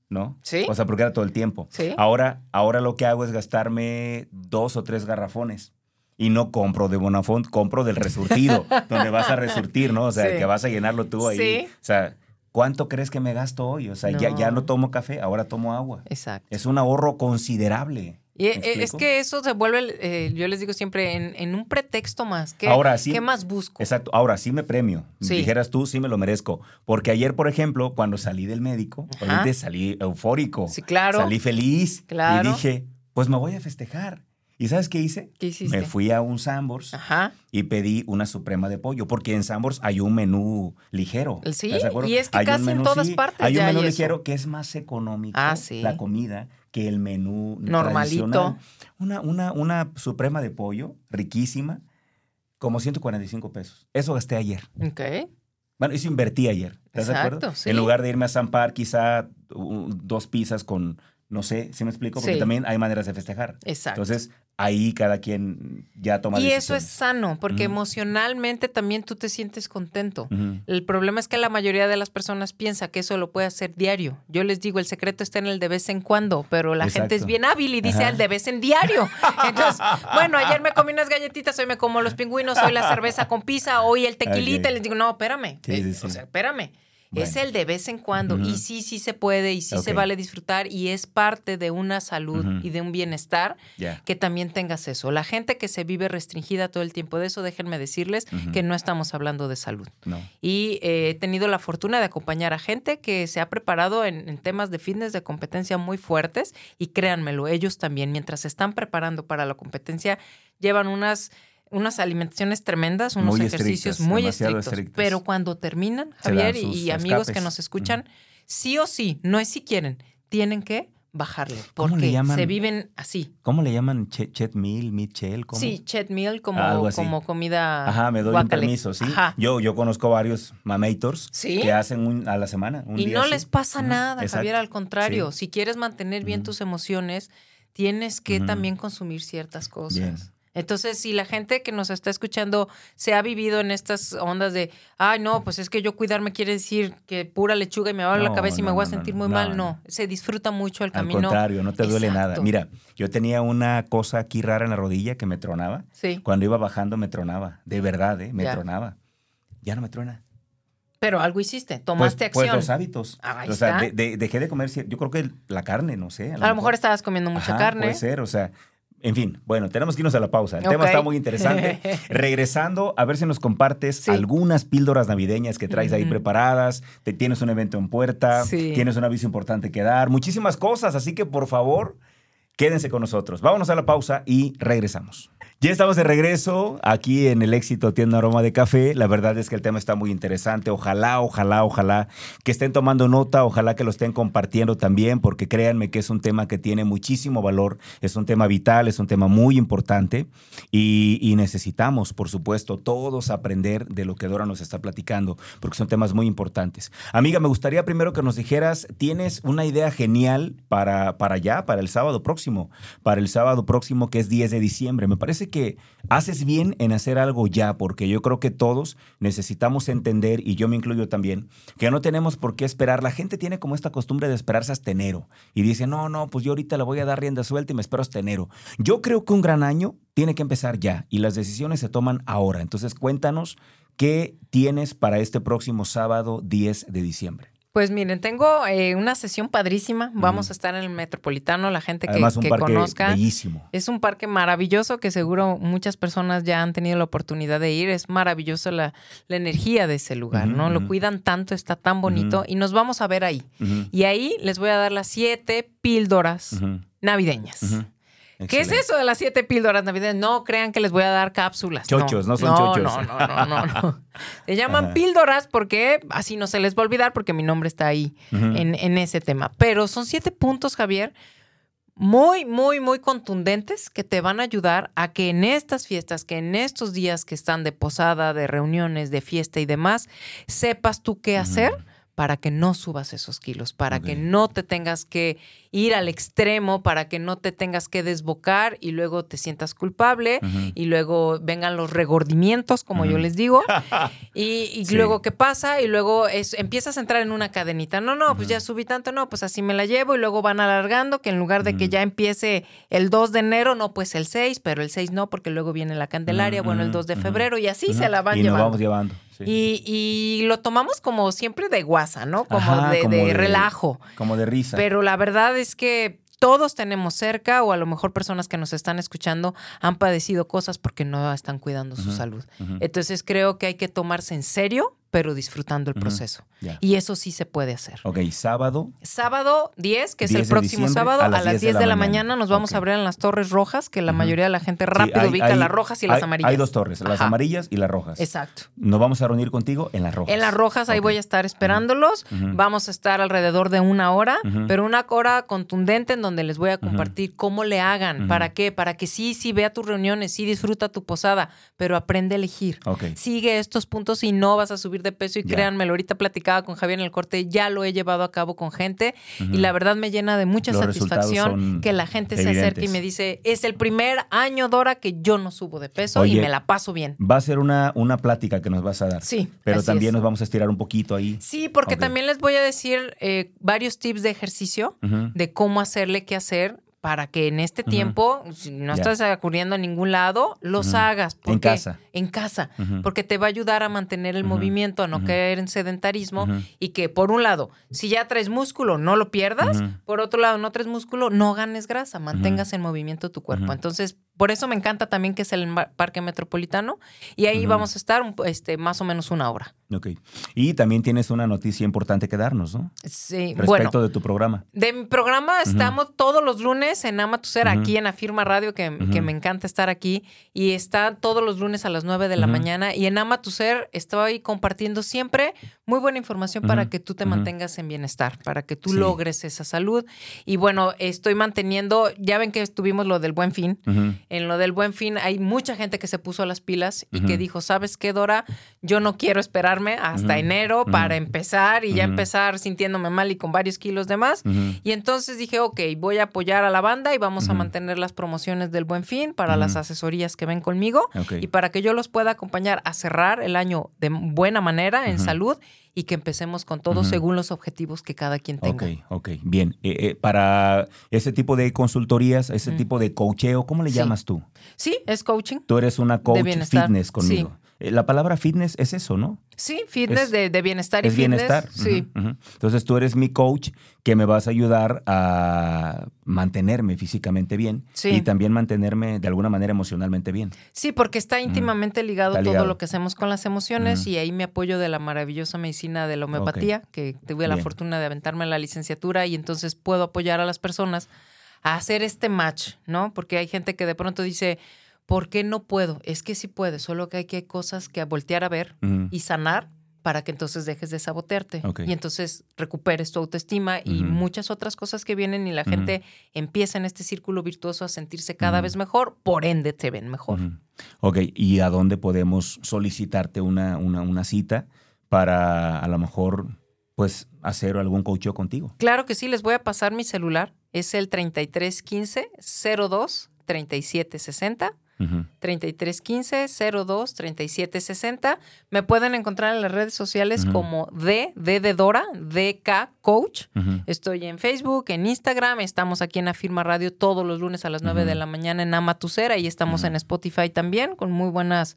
¿no? Sí. O sea, porque era todo el tiempo. Sí. Ahora, ahora lo que hago es gastarme dos o tres garrafones. Y no compro de Bonafont, compro del resurtido, donde vas a resurtir, ¿no? O sea, Sí. que vas a llenarlo tú ahí. Sí. O sea, ¿cuánto crees que me gasto hoy? O sea, Ya, ya No. no tomo café, ahora tomo agua. Exacto. Es un ahorro considerable. Y ¿Me eh, es que eso se vuelve, eh, yo les digo siempre, en, en un pretexto más. ¿Qué, Ahora sí. ¿Qué más busco? Exacto. Ahora sí me premio. Sí. Dijeras tú, sí me lo merezco. Porque ayer, por ejemplo, cuando salí del médico, salí eufórico. Sí, claro. Salí feliz. Claro. Y dije, pues me voy a festejar. ¿Y sabes qué hice? ¿Qué hiciste? Me fui a un Sambors Ajá. y pedí una suprema de pollo, porque en Sambors hay un menú ligero. Sí, y es que Hay casi en todas sí, partes Hay un ya menú eso. ligero que es más económico, Ah, sí. la comida, que el menú Normalito. tradicional. Una, una, una suprema de pollo riquísima, como 145 pesos. Eso gasté ayer. Ok. Bueno, eso invertí ayer. ¿Estás de acuerdo? Exacto, sí. En lugar de irme a Zampar, quizá un- dos pizzas con, no sé, ¿sí me explico? Porque Sí. también hay maneras de festejar. Exacto. Entonces, ahí cada quien ya toma y eso es sano, porque emocionalmente también tú te sientes contento. El problema es que la mayoría de las personas piensa que eso lo puede hacer diario. Yo les digo, el secreto está en el de vez en cuando, pero la gente es bien hábil y dice Ajá. al de vez en diario. Entonces, bueno, ayer me comí unas galletitas, hoy me como los pingüinos, hoy la cerveza con pizza, hoy el tequilita. Y les digo, no, espérame. Sí, Eh, sí, sí. O sea, espérame. Es el de vez en cuando. Y sí, sí se puede y sí se vale disfrutar y es parte de una salud y de un bienestar que también tengas eso. La gente que se vive restringida todo el tiempo de eso, déjenme decirles que no estamos hablando de salud. No. Y eh, he tenido la fortuna de acompañar a gente que se ha preparado en, en temas de fitness de competencia muy fuertes y créanmelo, ellos también, mientras se están preparando para la competencia, llevan unas, unas alimentaciones tremendas, unos Muy ejercicios estrictas, muy estrictos. Pero cuando terminan, Javier y- sus y amigos que nos escuchan, sí o sí, no es si quieren, tienen que bajarle, ¿Cómo le porque llaman? se viven así. ¿Cómo le llaman? Che- Chet meal, Mitchell. Sí, chet meal como, así. como comida. Ajá, me doy un permiso, sí. Ajá. Yo, yo conozco varios mamators ¿Sí? que hacen un, a la semana. un Y día no así. les pasa nada, exacto. Javier, al contrario. Sí. Si quieres mantener bien tus emociones, tienes que también consumir ciertas cosas. Bien. Entonces, si la gente que nos está escuchando se ha vivido en estas ondas de, ay, no, pues es que yo cuidarme quiere decir que pura lechuga y me va a la No, cabeza y me voy a sentir muy mal, no. Se disfruta mucho el Al camino. contrario, no te duele nada. Mira, yo tenía una cosa aquí rara en la rodilla que me tronaba. Sí, Cuando iba bajando me tronaba. De verdad, ¿eh? Me Ya. tronaba. Ya no me truena. pero algo hiciste, Pues, tomaste pues acción. los hábitos. Ah, ahí o sea, está. de- de- dejé de comer, yo creo que la carne, no sé. a lo mejor estabas comiendo mucha Ajá, carne. Puede ser, o sea, en fin, bueno, tenemos que irnos a la pausa. El tema está muy interesante. Regresando, a ver si nos compartes Sí. algunas píldoras navideñas que traes ahí preparadas. Te tienes un evento en puerta, Sí. tienes un aviso importante que dar, muchísimas cosas. Así que por favor, quédense con nosotros. Vámonos a la pausa y regresamos. Ya estamos de regreso aquí en el éxito Tienda Aroma de Café. La verdad es que el tema está muy interesante. Ojalá, ojalá, ojalá que estén tomando nota, ojalá que lo estén compartiendo también, porque créanme que es un tema que tiene muchísimo valor, es un tema vital, es un tema muy importante y, necesitamos, por supuesto, todos aprender de lo que Dora nos está platicando, porque son temas muy importantes. Amiga, me gustaría primero que nos dijeras, ¿tienes una idea genial para, para allá, para el sábado próximo? Para el sábado próximo que es 10 de diciembre. Me parece que haces bien en hacer algo ya, porque yo creo que todos necesitamos entender, y yo me incluyo también, que no tenemos por qué esperar. La gente tiene como esta costumbre de esperarse hasta enero y dice, no, no, pues yo ahorita le voy a dar rienda suelta y me espero hasta enero. Yo creo que un gran año tiene que empezar ya y las decisiones se toman ahora. Entonces cuéntanos qué tienes para este próximo sábado 10 de diciembre. Pues miren, tengo eh, una sesión padrísima. Vamos a estar en el Metropolitano, la gente que, Además, un que parque conozca. bellísimo. Es un parque maravilloso que seguro muchas personas ya han tenido la oportunidad de ir. Es maravilloso la, la energía de ese lugar, ¿no? Lo cuidan tanto, está tan bonito y nos vamos a ver ahí. Y ahí les voy a dar las siete píldoras navideñas. ¿Qué es eso de las siete píldoras navideñas? No crean que les voy a dar cápsulas. Chochos, no son no, chochos. No, no, no, no, no. Se llaman Ajá. píldoras porque así no se les va a olvidar porque mi nombre está ahí en ese tema. Pero son siete puntos, Javier, muy, muy, muy contundentes que te van a ayudar a que en estas fiestas, que en estos días que están de posada, de reuniones, de fiesta y demás, sepas tú qué hacer para que no subas esos kilos, para que no te tengas que ir al extremo, para que no te tengas que desbocar y luego te sientas culpable y luego vengan los regordimientos, como yo les digo. Y, y Sí. luego, ¿qué pasa? Y luego es, empiezas a entrar en una cadenita. No, no, pues ya subí tanto, no, pues así me la llevo. Y luego van alargando, que en lugar de que ya empiece el 2 de enero, no, pues el 6, pero el 6 no, porque luego viene la Candelaria, bueno, el 2 de febrero, y así se la van y llevando. nos vamos llevando. Sí. Y, y lo tomamos como siempre de guasa, ¿no? Como, Ajá, de, como de de- relajo. Como de risa. Pero la verdad es que todos tenemos cerca o a lo mejor personas que nos están escuchando han padecido cosas porque no están cuidando su salud. Entonces creo que hay que tomarse en serio pero disfrutando el proceso. Y eso sí se puede hacer. Ok, sábado. Sábado 10, que es el próximo sábado, a las 10, de la, mañana, nos vamos a abrir en las torres rojas, que la mayoría de la gente rápido ubica las rojas y las amarillas. Hay dos torres, las amarillas y las rojas. Exacto. Nos vamos a reunir contigo en las rojas. En las rojas, ahí voy a estar esperándolos. Vamos a estar alrededor de una hora, pero una hora contundente en donde les voy a compartir cómo le hagan, para qué, para que sí, sí vea tus reuniones, sí disfruta tu posada, pero aprende a elegir. Sigue estos puntos y no vas a subir de peso y créanme, ahorita platicaba con Javier en el corte, ya lo he llevado a cabo con gente y la verdad me llena de mucha satisfacción que la gente se acerque y me dice, es el primer año, Dora, que yo no subo de peso y me la paso bien. Va a ser una, una plática que nos vas a dar. Sí. Pero también nos vamos a estirar un poquito ahí. Sí, porque también les voy a decir eh, varios tips de ejercicio, de cómo hacerle, qué hacer para que en este tiempo, si no estás acudiendo a ningún lado, los hagas. en casa. En casa, porque te va a ayudar a mantener el movimiento, a no caer en sedentarismo y que por un lado, si ya traes músculo, no lo pierdas, por otro lado, no traes músculo, no ganes grasa, mantengas en movimiento tu cuerpo. Entonces, por eso me encanta también que es el Parque Metropolitano y ahí vamos a estar este, más o menos una hora. Ok. Y también tienes una noticia importante que darnos, ¿no? Sí. Respecto de tu programa. De mi programa estamos todos los lunes en Ama Tu Ser, aquí en Afirma Radio, que, me encanta estar aquí. Y está todos los lunes a las 9 de la mañana. Y en Ama Tu Ser estoy compartiendo siempre muy buena información para que tú te mantengas en bienestar, para que tú logres esa salud. Y bueno, estoy manteniendo, ya ven que estuvimos lo del buen fin en lo del buen fin hay mucha gente que se puso las pilas y que dijo, ¿sabes qué, Dora? Yo no quiero esperarme hasta enero para empezar y ya empezar sintiéndome mal y con varios kilos de más. Y entonces dije, ok, voy a apoyar a la banda y vamos a mantener las promociones del buen fin para las asesorías que ven conmigo y para que yo los pueda acompañar a cerrar el año de buena manera, en salud y que empecemos con todo según los objetivos que cada quien tenga. Ok, ok, bien. Eh, eh, para ese tipo de consultorías, ese tipo de coacheo, ¿cómo le llamas tú? Sí, es coaching. Tú eres una coach fitness conmigo. Eh, la palabra fitness es eso, ¿no? Sí, fitness de, bienestar y es bienestar. Sí. Entonces tú eres mi coach que me vas a ayudar a mantenerme físicamente bien y también mantenerme de alguna manera emocionalmente bien. Sí, porque está íntimamente ligado, todo lo que hacemos con las emociones y ahí me apoyo de la maravillosa medicina de la homeopatía, que tuve la fortuna de aventarme la licenciatura y entonces puedo apoyar a las personas a hacer este match, ¿no? Porque hay gente que de pronto dice, ¿Por qué no puedo? Es que sí puede, solo que hay que cosas que voltear a ver y sanar para que entonces dejes de sabotearte. Y entonces recuperes tu autoestima y muchas otras cosas que vienen y la gente empieza en este círculo virtuoso a sentirse cada vez mejor, por ende te ven mejor. Ok, ¿y a dónde podemos solicitarte una, una, una cita para a lo mejor pues hacer algún coaching contigo? Claro que sí, les voy a pasar mi celular, es el 3315 02 3760 3315 02 3760. Me pueden encontrar en las redes sociales como D, D de Dora, DK Coach. Estoy en Facebook, en Instagram. Estamos aquí en Afirma Radio todos los lunes a las 9 de la mañana en Amatucera y estamos en Spotify también con muy buenas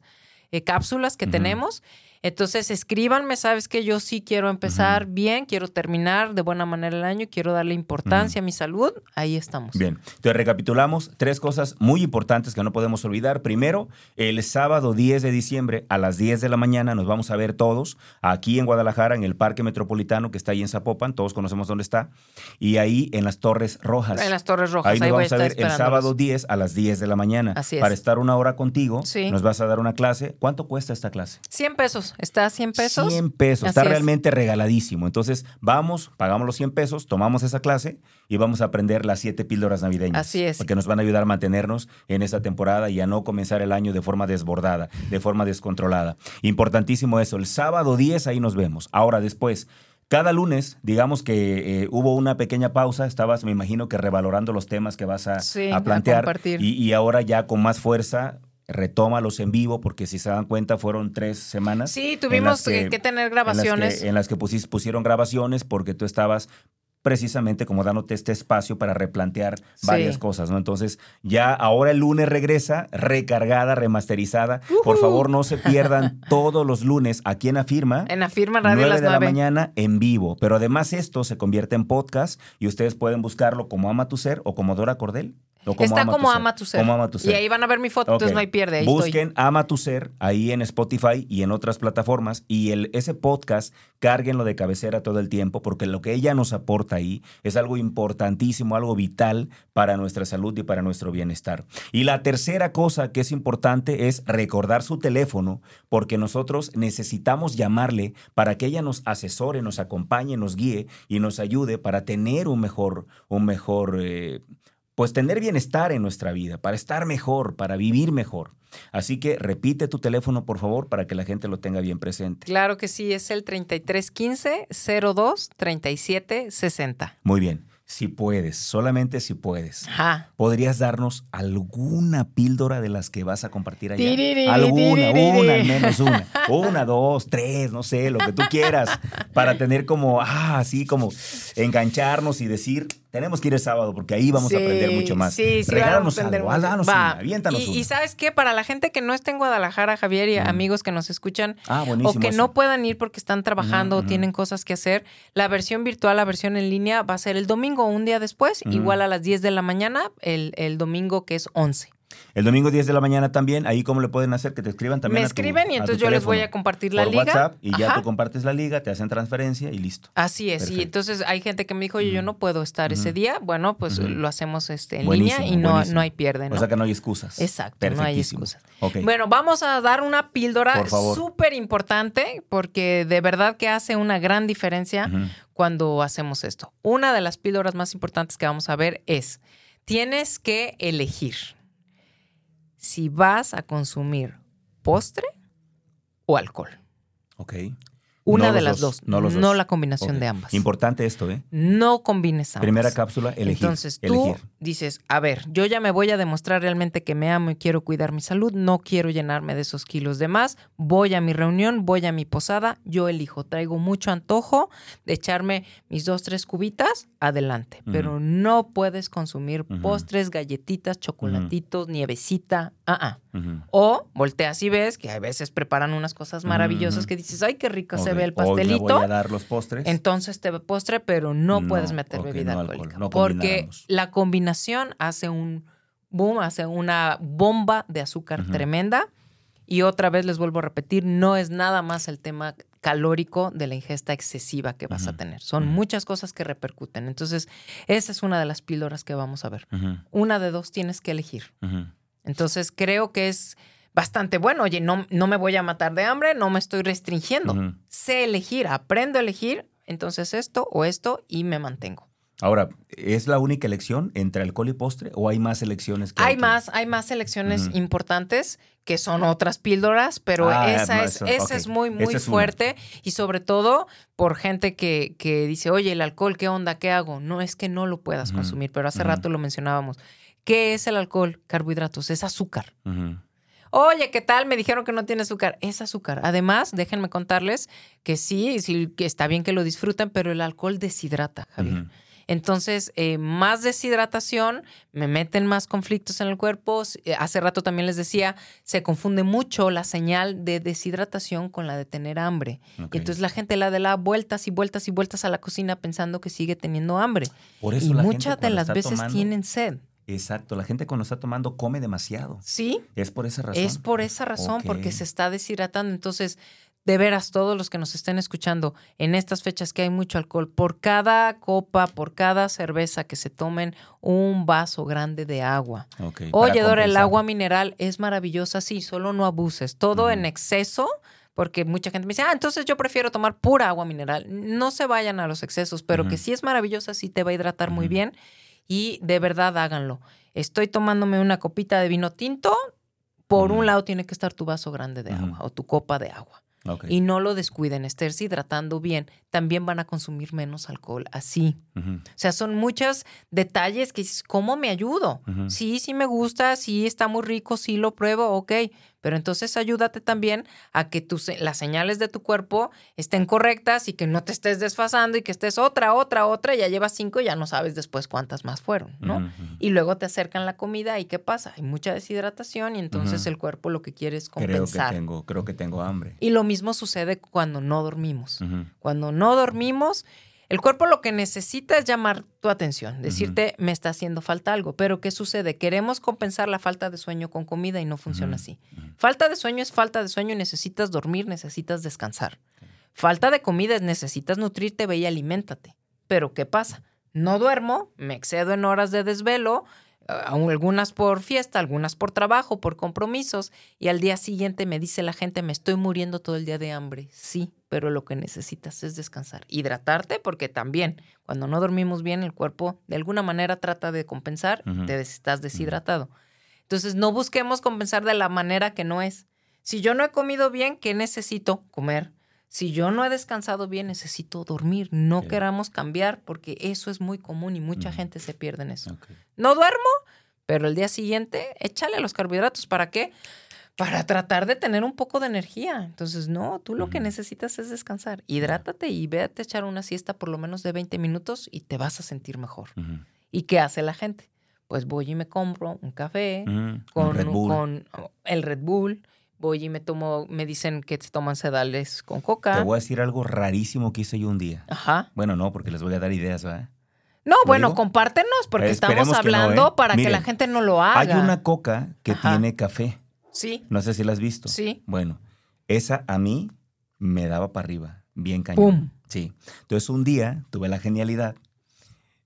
eh, cápsulas que tenemos. Entonces, escríbanme, sabes que yo sí quiero empezar bien, quiero terminar de buena manera el año, quiero darle importancia a mi salud. Ahí estamos. Bien, entonces recapitulamos tres cosas muy importantes que no podemos olvidar. Primero, el sábado 10 de diciembre a las 10 de la mañana nos vamos a ver todos aquí en Guadalajara, en el Parque Metropolitano que está ahí en Zapopan, todos conocemos dónde está, y ahí en las Torres Rojas. En las Torres Rojas. Ahí nos vamos a, ver el sábado 10 a las 10 de la mañana. Así es. Para estar una hora contigo, nos vas a dar una clase. ¿Cuánto cuesta esta clase? 100 pesos. Está a 100 pesos. 100 pesos, está realmente regaladísimo. Entonces, vamos, pagamos los 100 pesos, tomamos esa clase y vamos a aprender las siete píldoras navideñas. Así es. Porque nos van a ayudar a mantenernos en esta temporada y a no comenzar el año de forma desbordada, de forma descontrolada. Importantísimo eso. El sábado 10 ahí nos vemos. Ahora, después, cada lunes, digamos que eh, hubo una pequeña pausa, estabas, me imagino que revalorando los temas que vas a, plantear. y, y, ahora ya con más fuerza, retómalos en vivo, porque si se dan cuenta fueron tres semanas. Sí, tuvimos que, tener grabaciones. En las que, pusieron grabaciones porque tú estabas precisamente como dándote este espacio para replantear varias cosas, ¿no? Entonces, ya ahora el lunes regresa recargada, remasterizada. Por favor, no se pierdan todos los lunes aquí en Afirma. En Afirma Radio 9 las de la mañana en vivo. Pero además esto se convierte en podcast y ustedes pueden buscarlo como Ama tu Ser o como Dora Cordel. Está como ama, tu ser. Y ahí van a ver mi foto, entonces no hay pierde. Busquen Ama tu Ser ahí en Spotify y en otras plataformas y el, ese podcast cárguenlo de cabecera todo el tiempo porque lo que ella nos aporta ahí es algo importantísimo, algo vital para nuestra salud y para nuestro bienestar. Y la tercera cosa que es importante es recordar su teléfono porque nosotros necesitamos llamarle para que ella nos asesore, nos acompañe, nos guíe y nos ayude para tener un mejor, un mejor eh, pues tener bienestar en nuestra vida, para estar mejor, para vivir mejor. Así que repite tu teléfono, por favor, para que la gente lo tenga bien presente. Claro que sí, es el 3315 02 37 60. Muy bien si puedes, solamente si puedes, podrías darnos alguna píldora de las que vas a compartir allá. alguna, una, al menos una. Una, dos, tres, no sé, lo que tú quieras, para tener como, ah, así como engancharnos y decir, tenemos que ir el sábado porque ahí vamos a aprender mucho más. Sí, sí, Regálanos algo, una, aviéntanos y, y, sabes qué, para la gente que no esté en Guadalajara, Javier, y amigos que nos escuchan, ah, o que no puedan ir porque están trabajando o tienen cosas que hacer, la versión virtual, la versión en línea va a ser el domingo un día después, igual a las 10 de la mañana, el, el domingo que es 11. El domingo 10 de la mañana también, ahí cómo le pueden hacer, que te escriban también. Me escriben y entonces yo les voy a compartir la liga. WhatsApp y ya tú compartes la liga, te hacen transferencia y listo. Así es, y entonces hay gente que me dijo, oye, yo no puedo estar ese día, bueno, pues lo hacemos este, en línea y no, no hay pierde. O sea que no hay excusas. Exacto, no hay excusas. Bueno, vamos a dar una píldora súper importante porque de verdad que hace una gran diferencia cuando hacemos esto. Una de las píldoras más importantes que vamos a ver es, tienes que elegir si vas a consumir postre o alcohol. Ok. Una de las dos, no, no la combinación de ambas. Importante esto, ¿eh? No combines ambas. Primera cápsula, elegir. Entonces tú dices, a ver, yo ya me voy a demostrar realmente que me amo y quiero cuidar mi salud, no quiero llenarme de esos kilos de más, voy a mi reunión, voy a mi posada, yo elijo, traigo mucho antojo de echarme mis dos, tres cubitas, adelante, pero no puedes consumir postres, galletitas, chocolatitos, nievecita, ah, ah. O volteas y ves que a veces preparan unas cosas maravillosas que dices, ay, qué rico se el pastelito. voy a dar los postres. Entonces te ve postre, pero no, puedes meter bebida alcohólica. porque la combinación hace un boom, hace una bomba de azúcar tremenda. Y otra vez les vuelvo a repetir, no es nada más el tema calórico de la ingesta excesiva que vas a tener. Son muchas cosas que repercuten. Entonces, esa es una de las píldoras que vamos a ver. Una de dos tienes que elegir. Entonces creo que es bastante bueno. Oye, no, no me voy a matar de hambre, no me estoy restringiendo. Sé elegir, aprendo a elegir, entonces esto o esto y me mantengo. Ahora, ¿es la única elección entre alcohol y postre o hay más elecciones? Que hay, más, hay más elecciones importantes que son otras píldoras, pero ah, esa, es, esa es muy, muy fuerte y sobre todo por gente que, que, dice, oye, el alcohol, ¿qué onda? ¿Qué hago? No es que no lo puedas consumir, pero hace rato lo mencionábamos. ¿Qué es el alcohol? Carbohidratos, es azúcar. Oye, ¿qué tal? Me dijeron que no tiene azúcar. Es azúcar. Además, déjenme contarles que sí, sí, que está bien que lo disfruten, pero el alcohol deshidrata, Javier. Entonces, eh, más deshidratación, me meten más conflictos en el cuerpo. Eh, hace rato también les decía, se confunde mucho la señal de deshidratación con la de tener hambre. Y entonces la gente la de la vueltas y vueltas y vueltas a la cocina pensando que sigue teniendo hambre. Por eso y muchas de las veces tienen sed. Exacto, la gente cuando está tomando come demasiado. Sí. Es por esa razón. Es por esa razón, porque se está deshidratando. Entonces, de veras, todos los que nos estén escuchando en estas fechas que hay mucho alcohol, por cada copa, por cada cerveza que se tomen, un vaso grande de agua. Oye, Dora, el agua mineral es maravillosa, sí, solo no abuses. Todo en exceso porque mucha gente me dice, ah, entonces yo prefiero tomar pura agua mineral. No se vayan a los excesos, pero que sí es maravillosa, sí te va a hidratar muy bien y de verdad háganlo. Estoy tomándome una copita de vino tinto, por un lado tiene que estar tu vaso grande de agua o tu copa de agua. Y no lo descuiden, estarse hidratando bien. También van a consumir menos alcohol así. O sea, son muchos detalles que dices, ¿cómo me ayudo? Sí, sí me gusta, sí está muy rico, sí lo pruebo, ok, Pero entonces ayúdate también a que tus, las señales de tu cuerpo estén correctas y que no te estés desfasando y que estés otra, otra, otra, ya llevas cinco y ya no sabes después cuántas más fueron, ¿no? Y luego te acercan la comida y ¿qué pasa? Hay mucha deshidratación y entonces el cuerpo lo que quiere es Creo que compensar. tengo, creo que tengo hambre. Y lo mismo sucede cuando no dormimos. Cuando no dormimos, el cuerpo lo que necesita es llamar tu atención, decirte, me está haciendo falta algo. Pero ¿qué sucede? Queremos compensar la falta de sueño con comida y no funciona así. Falta de sueño es falta de sueño y necesitas dormir, necesitas descansar. Falta de comida es necesitas nutrirte, ve y aliméntate. Pero ¿qué pasa? No duermo, me excedo en horas de desvelo, algunas por fiesta, algunas por trabajo, por compromisos, y al día siguiente me dice la gente, me estoy muriendo todo el día de hambre. Sí, pero lo que necesitas es descansar. Hidratarte, porque también cuando no dormimos bien, el cuerpo de alguna manera trata de compensar, Ujú. te estás deshidratado. Entonces, no busquemos compensar de la manera que no es. Si yo no he comido bien, ¿qué necesito? Comer. Si yo no he descansado bien, necesito dormir. No queramos cambiar porque eso es muy común y mucha gente se pierde en eso. No duermo, pero el día siguiente échale los carbohidratos. ¿Para qué? Para tratar de tener un poco de energía. Entonces, no, tú lo que necesitas es descansar. Hidrátate y véate a echar una siesta por lo menos de 20 minutos y te vas a sentir mejor. ¿Y qué hace la gente? Pues voy y me compro un café Ujú. Un con, Red Bull. con el Red Bull. Voy y me tomo, me dicen que se toman sedales con coca. Te voy a decir algo rarísimo que hice yo un día. Ajá. Bueno, no, porque les voy a dar ideas, ¿verdad? No, ¿Lo bueno, digo? compártenos porque Eh, estamos no, hablando ¿eh? para que la gente no lo haga. Hay una coca que Ajá. tiene café. Sí, No sé si la has visto. sí. Bueno, esa a mí me daba para arriba, bien cañón. Pum. Sí. Entonces un día tuve la genialidad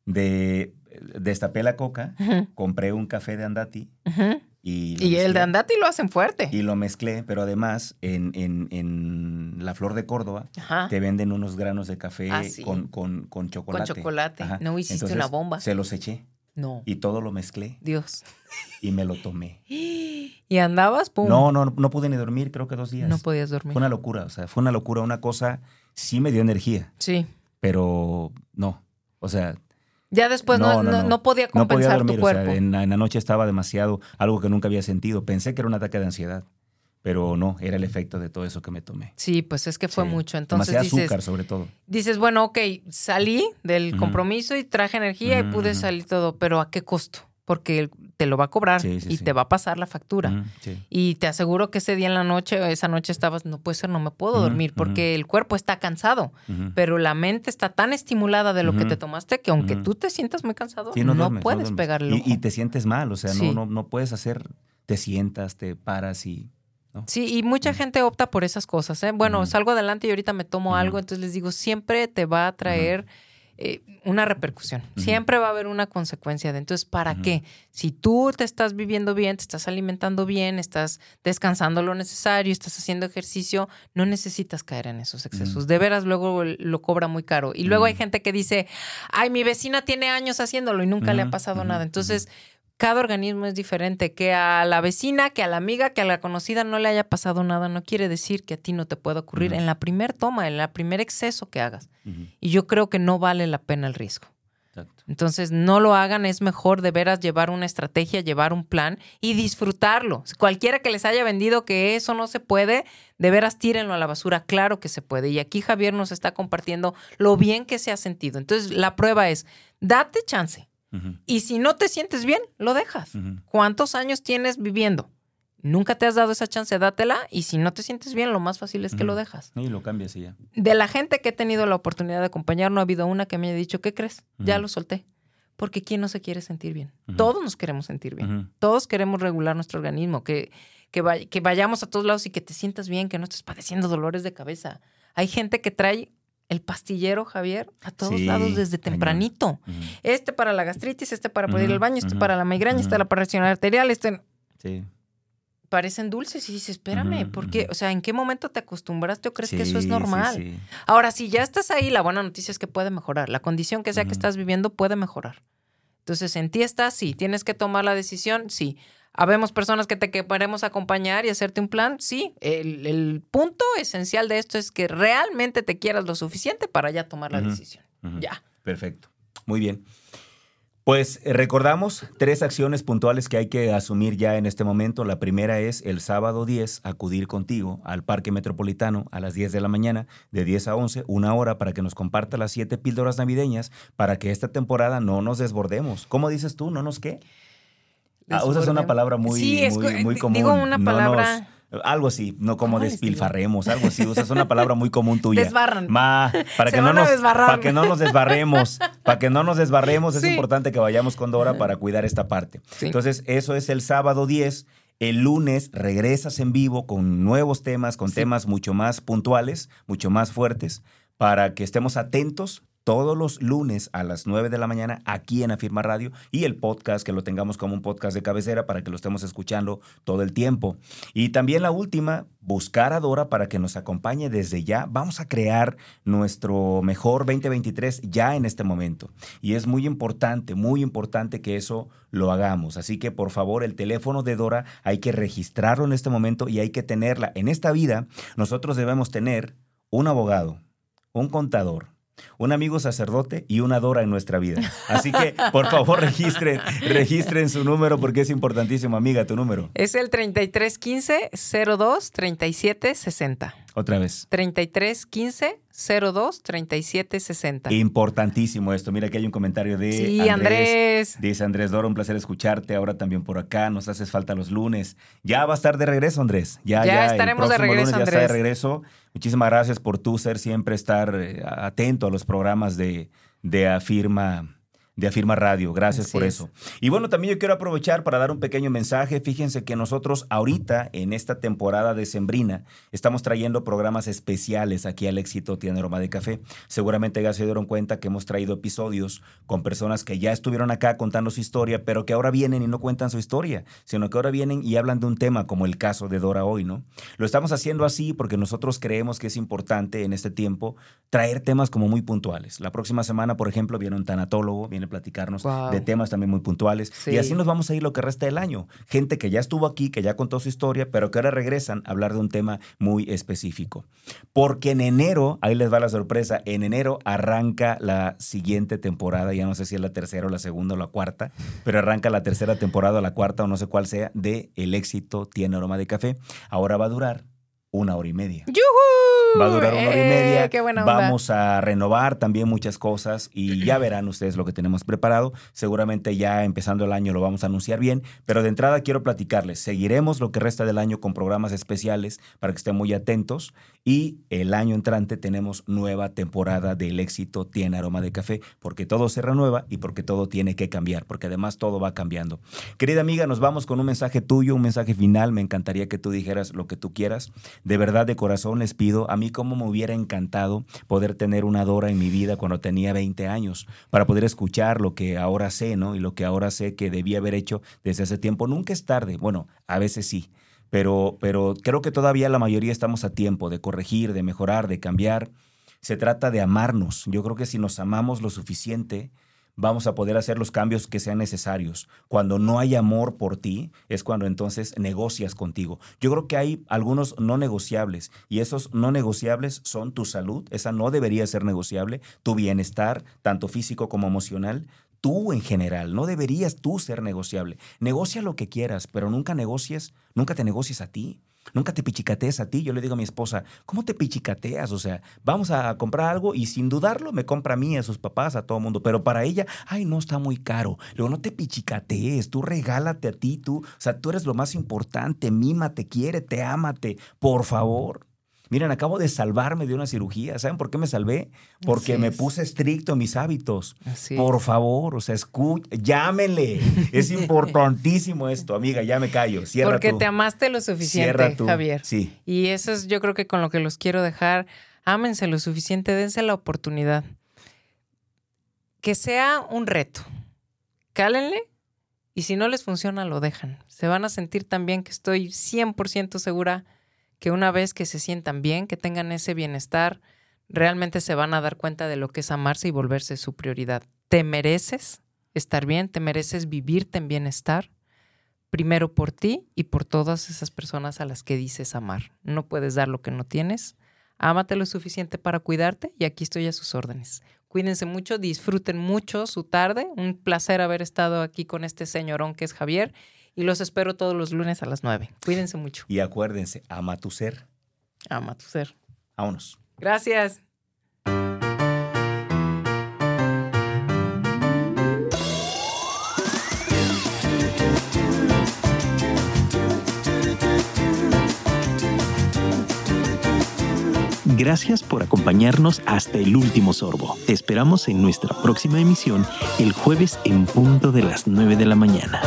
de destapé la coca, compré un café de Andati ujú. Y el de. Andati lo hacen fuerte. y lo mezclé, pero además en, en- en la flor de Córdoba Ajá. te venden unos granos de café Ah, sí. con, con- con chocolate. Con chocolate. Ajá. No hiciste Entonces, una bomba. Se los eché No. y todo lo mezclé Dios. y me lo tomé. ¿Y andabas? Pum. No, no, no pude ni dormir, creo que dos días. No podías dormir. Fue una locura, o sea, fue una locura, una cosa, sí me dio energía, Sí. pero no, o sea, Ya después no, No, no, no- podía compensar dormir, tu o sea, cuerpo. en, la- en la noche estaba demasiado, algo que nunca había sentido, pensé que era un ataque de ansiedad, pero no, era el efecto de todo eso que me tomé. Sí, pues es que fue Sí. mucho. Entonces Demasiado dices, azúcar sobre todo. dices, bueno, ok, salí del compromiso y traje energía y pude salir todo, pero ¿a qué costo? Porque te lo va a cobrar Sí, sí, y sí. te va a pasar la factura. Y te aseguro que ese día en la noche, esa noche estabas, no puede ser, no me puedo dormir, porque el cuerpo está cansado, pero la mente está tan estimulada de lo que te tomaste que aunque tú te sientas muy cansado, no, duermes, puedes duermes. pegar el Y- te sientes mal, o sea, no, no, no puedes hacer, te sientas, te paras y... Sí, y mucha gente opta por esas cosas. ¿eh? Bueno, salgo adelante y ahorita me tomo algo, entonces les digo, siempre te va a traer eh, una repercusión. Siempre va a haber una consecuencia de. Entonces, ¿para qué? Si tú te estás viviendo bien, te estás alimentando bien, estás descansando lo necesario, estás haciendo ejercicio, no necesitas caer en esos excesos. De veras, luego lo cobra muy caro. Y luego hay gente que dice, ay, mi vecina tiene años haciéndolo y nunca le ha pasado nada. Entonces, cada organismo es diferente. Que a la vecina, que a la amiga, que a la conocida no le haya pasado nada, no quiere decir que a ti no te pueda ocurrir en la primer toma, en la primer exceso que hagas. Y yo creo que no vale la pena el riesgo. exacto. Entonces, no lo hagan, es mejor de veras llevar una estrategia, llevar un plan y disfrutarlo. Cualquiera que les haya vendido que eso no se puede, de veras tírenlo a la basura, claro que se puede. Y aquí Javier nos está compartiendo lo bien que se ha sentido. Entonces, la prueba es, date chance. Y si no te sientes bien, lo dejas. ¿Cuántos años tienes viviendo? Nunca te has dado esa chance, dátela. Y si no te sientes bien, lo más fácil es que lo dejas. Y lo cambias y ya. De la gente que he tenido la oportunidad de acompañar, no ha habido una que me haya dicho, ¿qué crees? Ya lo solté. Porque ¿quién no se quiere sentir bien? Todos nos queremos sentir bien. Todos queremos regular nuestro organismo, que, que, vay- que vayamos a todos lados y que te sientas bien, que no estés padeciendo dolores de cabeza. Hay gente que trae el pastillero, Javier, a todos Sí, lados desde tempranito. Este para la gastritis, este para poder ir al baño, este para la migraña, este para la presión arterial, este Sí. parecen dulces y dices, espérame, Ujú, ¿por qué? ujú. O sea, ¿en qué momento te acostumbraste o crees que eso es Sí, sí, normal? sí. Ahora, si ya estás ahí, la buena noticia es que puede mejorar. La condición que sea que estás viviendo puede mejorar. Entonces, en ti estás, sí. ¿Tienes que tomar la decisión? Sí. ¿Habemos personas que te queremos acompañar y hacerte un plan? Sí. El, el punto esencial de esto es que realmente te quieras lo suficiente para ya tomar la Ujú. decisión. Ujú. Ya. Perfecto. Muy bien. Pues eh, recordamos tres acciones puntuales que hay que asumir ya en este momento. La primera es el sábado 10 acudir contigo al Parque Metropolitano a las 10 de la mañana, de 10 a 11, una hora para que nos comparta las siete píldoras navideñas para que esta temporada no nos desbordemos. ¿Cómo dices tú? ¿No nos qué? Ah, usas una palabra muy, Sí, es muy, muy común. digo una No palabra- nos- algo así, no como ¿Cómo les despilfarremos, algo así. Usas una palabra muy común tuya. Desbarran. Ma, para Se que no nos, para que no nos desbarremos, para que no nos desbarremos, es importante que vayamos con Dora para cuidar esta parte. Sí. Entonces, eso es el sábado 10. El lunes regresas en vivo con nuevos temas, con temas mucho más puntuales, mucho más fuertes, para que estemos atentos todos los lunes a las 9 de la mañana aquí en Afirma Radio y el podcast, que lo tengamos como un podcast de cabecera para que lo estemos escuchando todo el tiempo. Y también la última, buscar a Dora para que nos acompañe desde ya. Vamos a crear nuestro mejor 2023 ya en este momento. Y es muy importante, muy importante que eso lo hagamos. Así que por favor, el teléfono de Dora hay que registrarlo en este momento y hay que tenerla. En esta vida, nosotros debemos tener un abogado, un contador, un amigo sacerdote y una Dora en nuestra vida. Así que, por favor, registren, registren su número porque es importantísimo, amiga, tu número. Es el 3315 02 37 60. Otra vez. 3315 02 37 60. Importantísimo esto. Mira que hay un comentario de Sí, Andrés. Dice Andrés Dora, un placer escucharte ahora también por acá. Nos haces falta los lunes. Ya va a estar de regreso, Andrés. Ya, Ya ya, el estaremos de próximo regreso, lunes ya está de regreso. Muchísimas gracias por tú ser siempre estar eh, atento a los programas de, de Afirma. De Afirma Radio, gracias Así por es. eso. Y bueno, también yo quiero aprovechar para dar un pequeño mensaje. Fíjense que nosotros ahorita, en esta temporada de Sembrina, estamos trayendo programas especiales aquí al éxito Tiene Aroma de Café. Seguramente ya se dieron cuenta que hemos traído episodios con personas que ya estuvieron acá contando su historia, pero que ahora vienen y no cuentan su historia, sino que ahora vienen y hablan de un tema como el caso de Dora hoy, ¿no? Lo estamos haciendo así porque nosotros creemos que es importante en este tiempo traer temas como muy puntuales. La próxima semana, por ejemplo, viene un tanatólogo, viene a platicarnos Wow. de temas también muy puntuales. Sí. Y así nos vamos a ir lo que resta del año. Gente que ya estuvo aquí, que ya contó su historia, pero que ahora regresan a hablar de un tema muy específico. Porque en enero, ahí les va la sorpresa, en enero arranca la siguiente temporada, ya no sé si es la tercera o la segunda o la cuarta, pero arranca la tercera temporada o la cuarta o no sé cuál sea de El éxito tiene aroma de café. Ahora va a durar una hora y media. ¡Yujú! Va a durar una hora y ¡Eh, media. ¡Qué buena onda! Vamos a renovar también muchas cosas y ya verán ustedes lo que tenemos preparado. Seguramente ya empezando el año lo vamos a anunciar bien, pero de entrada quiero platicarles. Seguiremos lo que resta del año con programas especiales para que estén muy atentos y el año entrante tenemos nueva temporada del éxito Tiene Aroma de Café porque todo se renueva y porque todo tiene que cambiar, porque además todo va cambiando. Querida amiga, nos vamos con un mensaje tuyo, un mensaje final. Me encantaría que tú dijeras lo que tú quieras. De verdad, de corazón les pido, a mí como me hubiera encantado poder tener una Dora en mi vida cuando tenía 20 años, para poder escuchar lo que ahora sé, ¿no? Y lo que ahora sé que debía haber hecho desde hace tiempo. Nunca es tarde. Bueno, a veces sí. Pero, pero creo que todavía la mayoría estamos a tiempo de corregir, de mejorar, de cambiar. Se trata de amarnos. Yo creo que si nos amamos lo suficiente, vamos a poder hacer los cambios que sean necesarios. Cuando no hay amor por ti, es cuando entonces negocias contigo. Yo creo que hay algunos no negociables y esos no negociables son tu salud, esa no debería ser negociable, tu bienestar, tanto físico como emocional. Tú en general, no deberías tú ser negociable. Negocia lo que quieras, pero nunca negocies, nunca te negocies a ti. Nunca te pichicatees a ti. Yo le digo a mi esposa, ¿cómo te pichicateas? O sea, vamos a comprar algo y sin dudarlo me compra a mí, a sus papás, a todo mundo. Pero para ella, ay, no, está muy caro. Luego, no te pichicatees, tú regálate a ti, tú. O sea, tú eres lo más importante. Mímate, quiérete, ámate, por favor. Miren, acabo de salvarme de una cirugía. ¿Saben por qué me salvé? Porque me puse estricto en mis hábitos. Así Por es. favor, o sea, escu llámenle. Es importantísimo esto, amiga, ya me callo. Cierra Porque tú. te amaste lo suficiente. Javier. Sí. Y eso es yo creo que con lo que los quiero dejar. Ámense lo suficiente, dense la oportunidad. Que sea un reto. Cálenle y si no les funciona, lo dejan. Se van a sentir tan bien que estoy 100% segura que una vez que se sientan bien, que tengan ese bienestar, realmente se van a dar cuenta de lo que es amarse y volverse su prioridad. Te mereces estar bien, te mereces vivirte en bienestar primero por ti y por todas esas personas a las que dices amar. No puedes dar lo que no tienes. Ámate lo suficiente para cuidarte y aquí estoy a sus órdenes. Cuídense mucho, disfruten mucho su tarde. Un placer haber estado aquí con este señorón que es Javier. Y los espero todos los lunes a las 9. Cuídense mucho. Y acuérdense, ama tu ser. Ama tu ser. Vámonos. Gracias. Gracias por acompañarnos hasta el último sorbo. Te esperamos en nuestra próxima emisión el jueves en punto de las 9 de la mañana.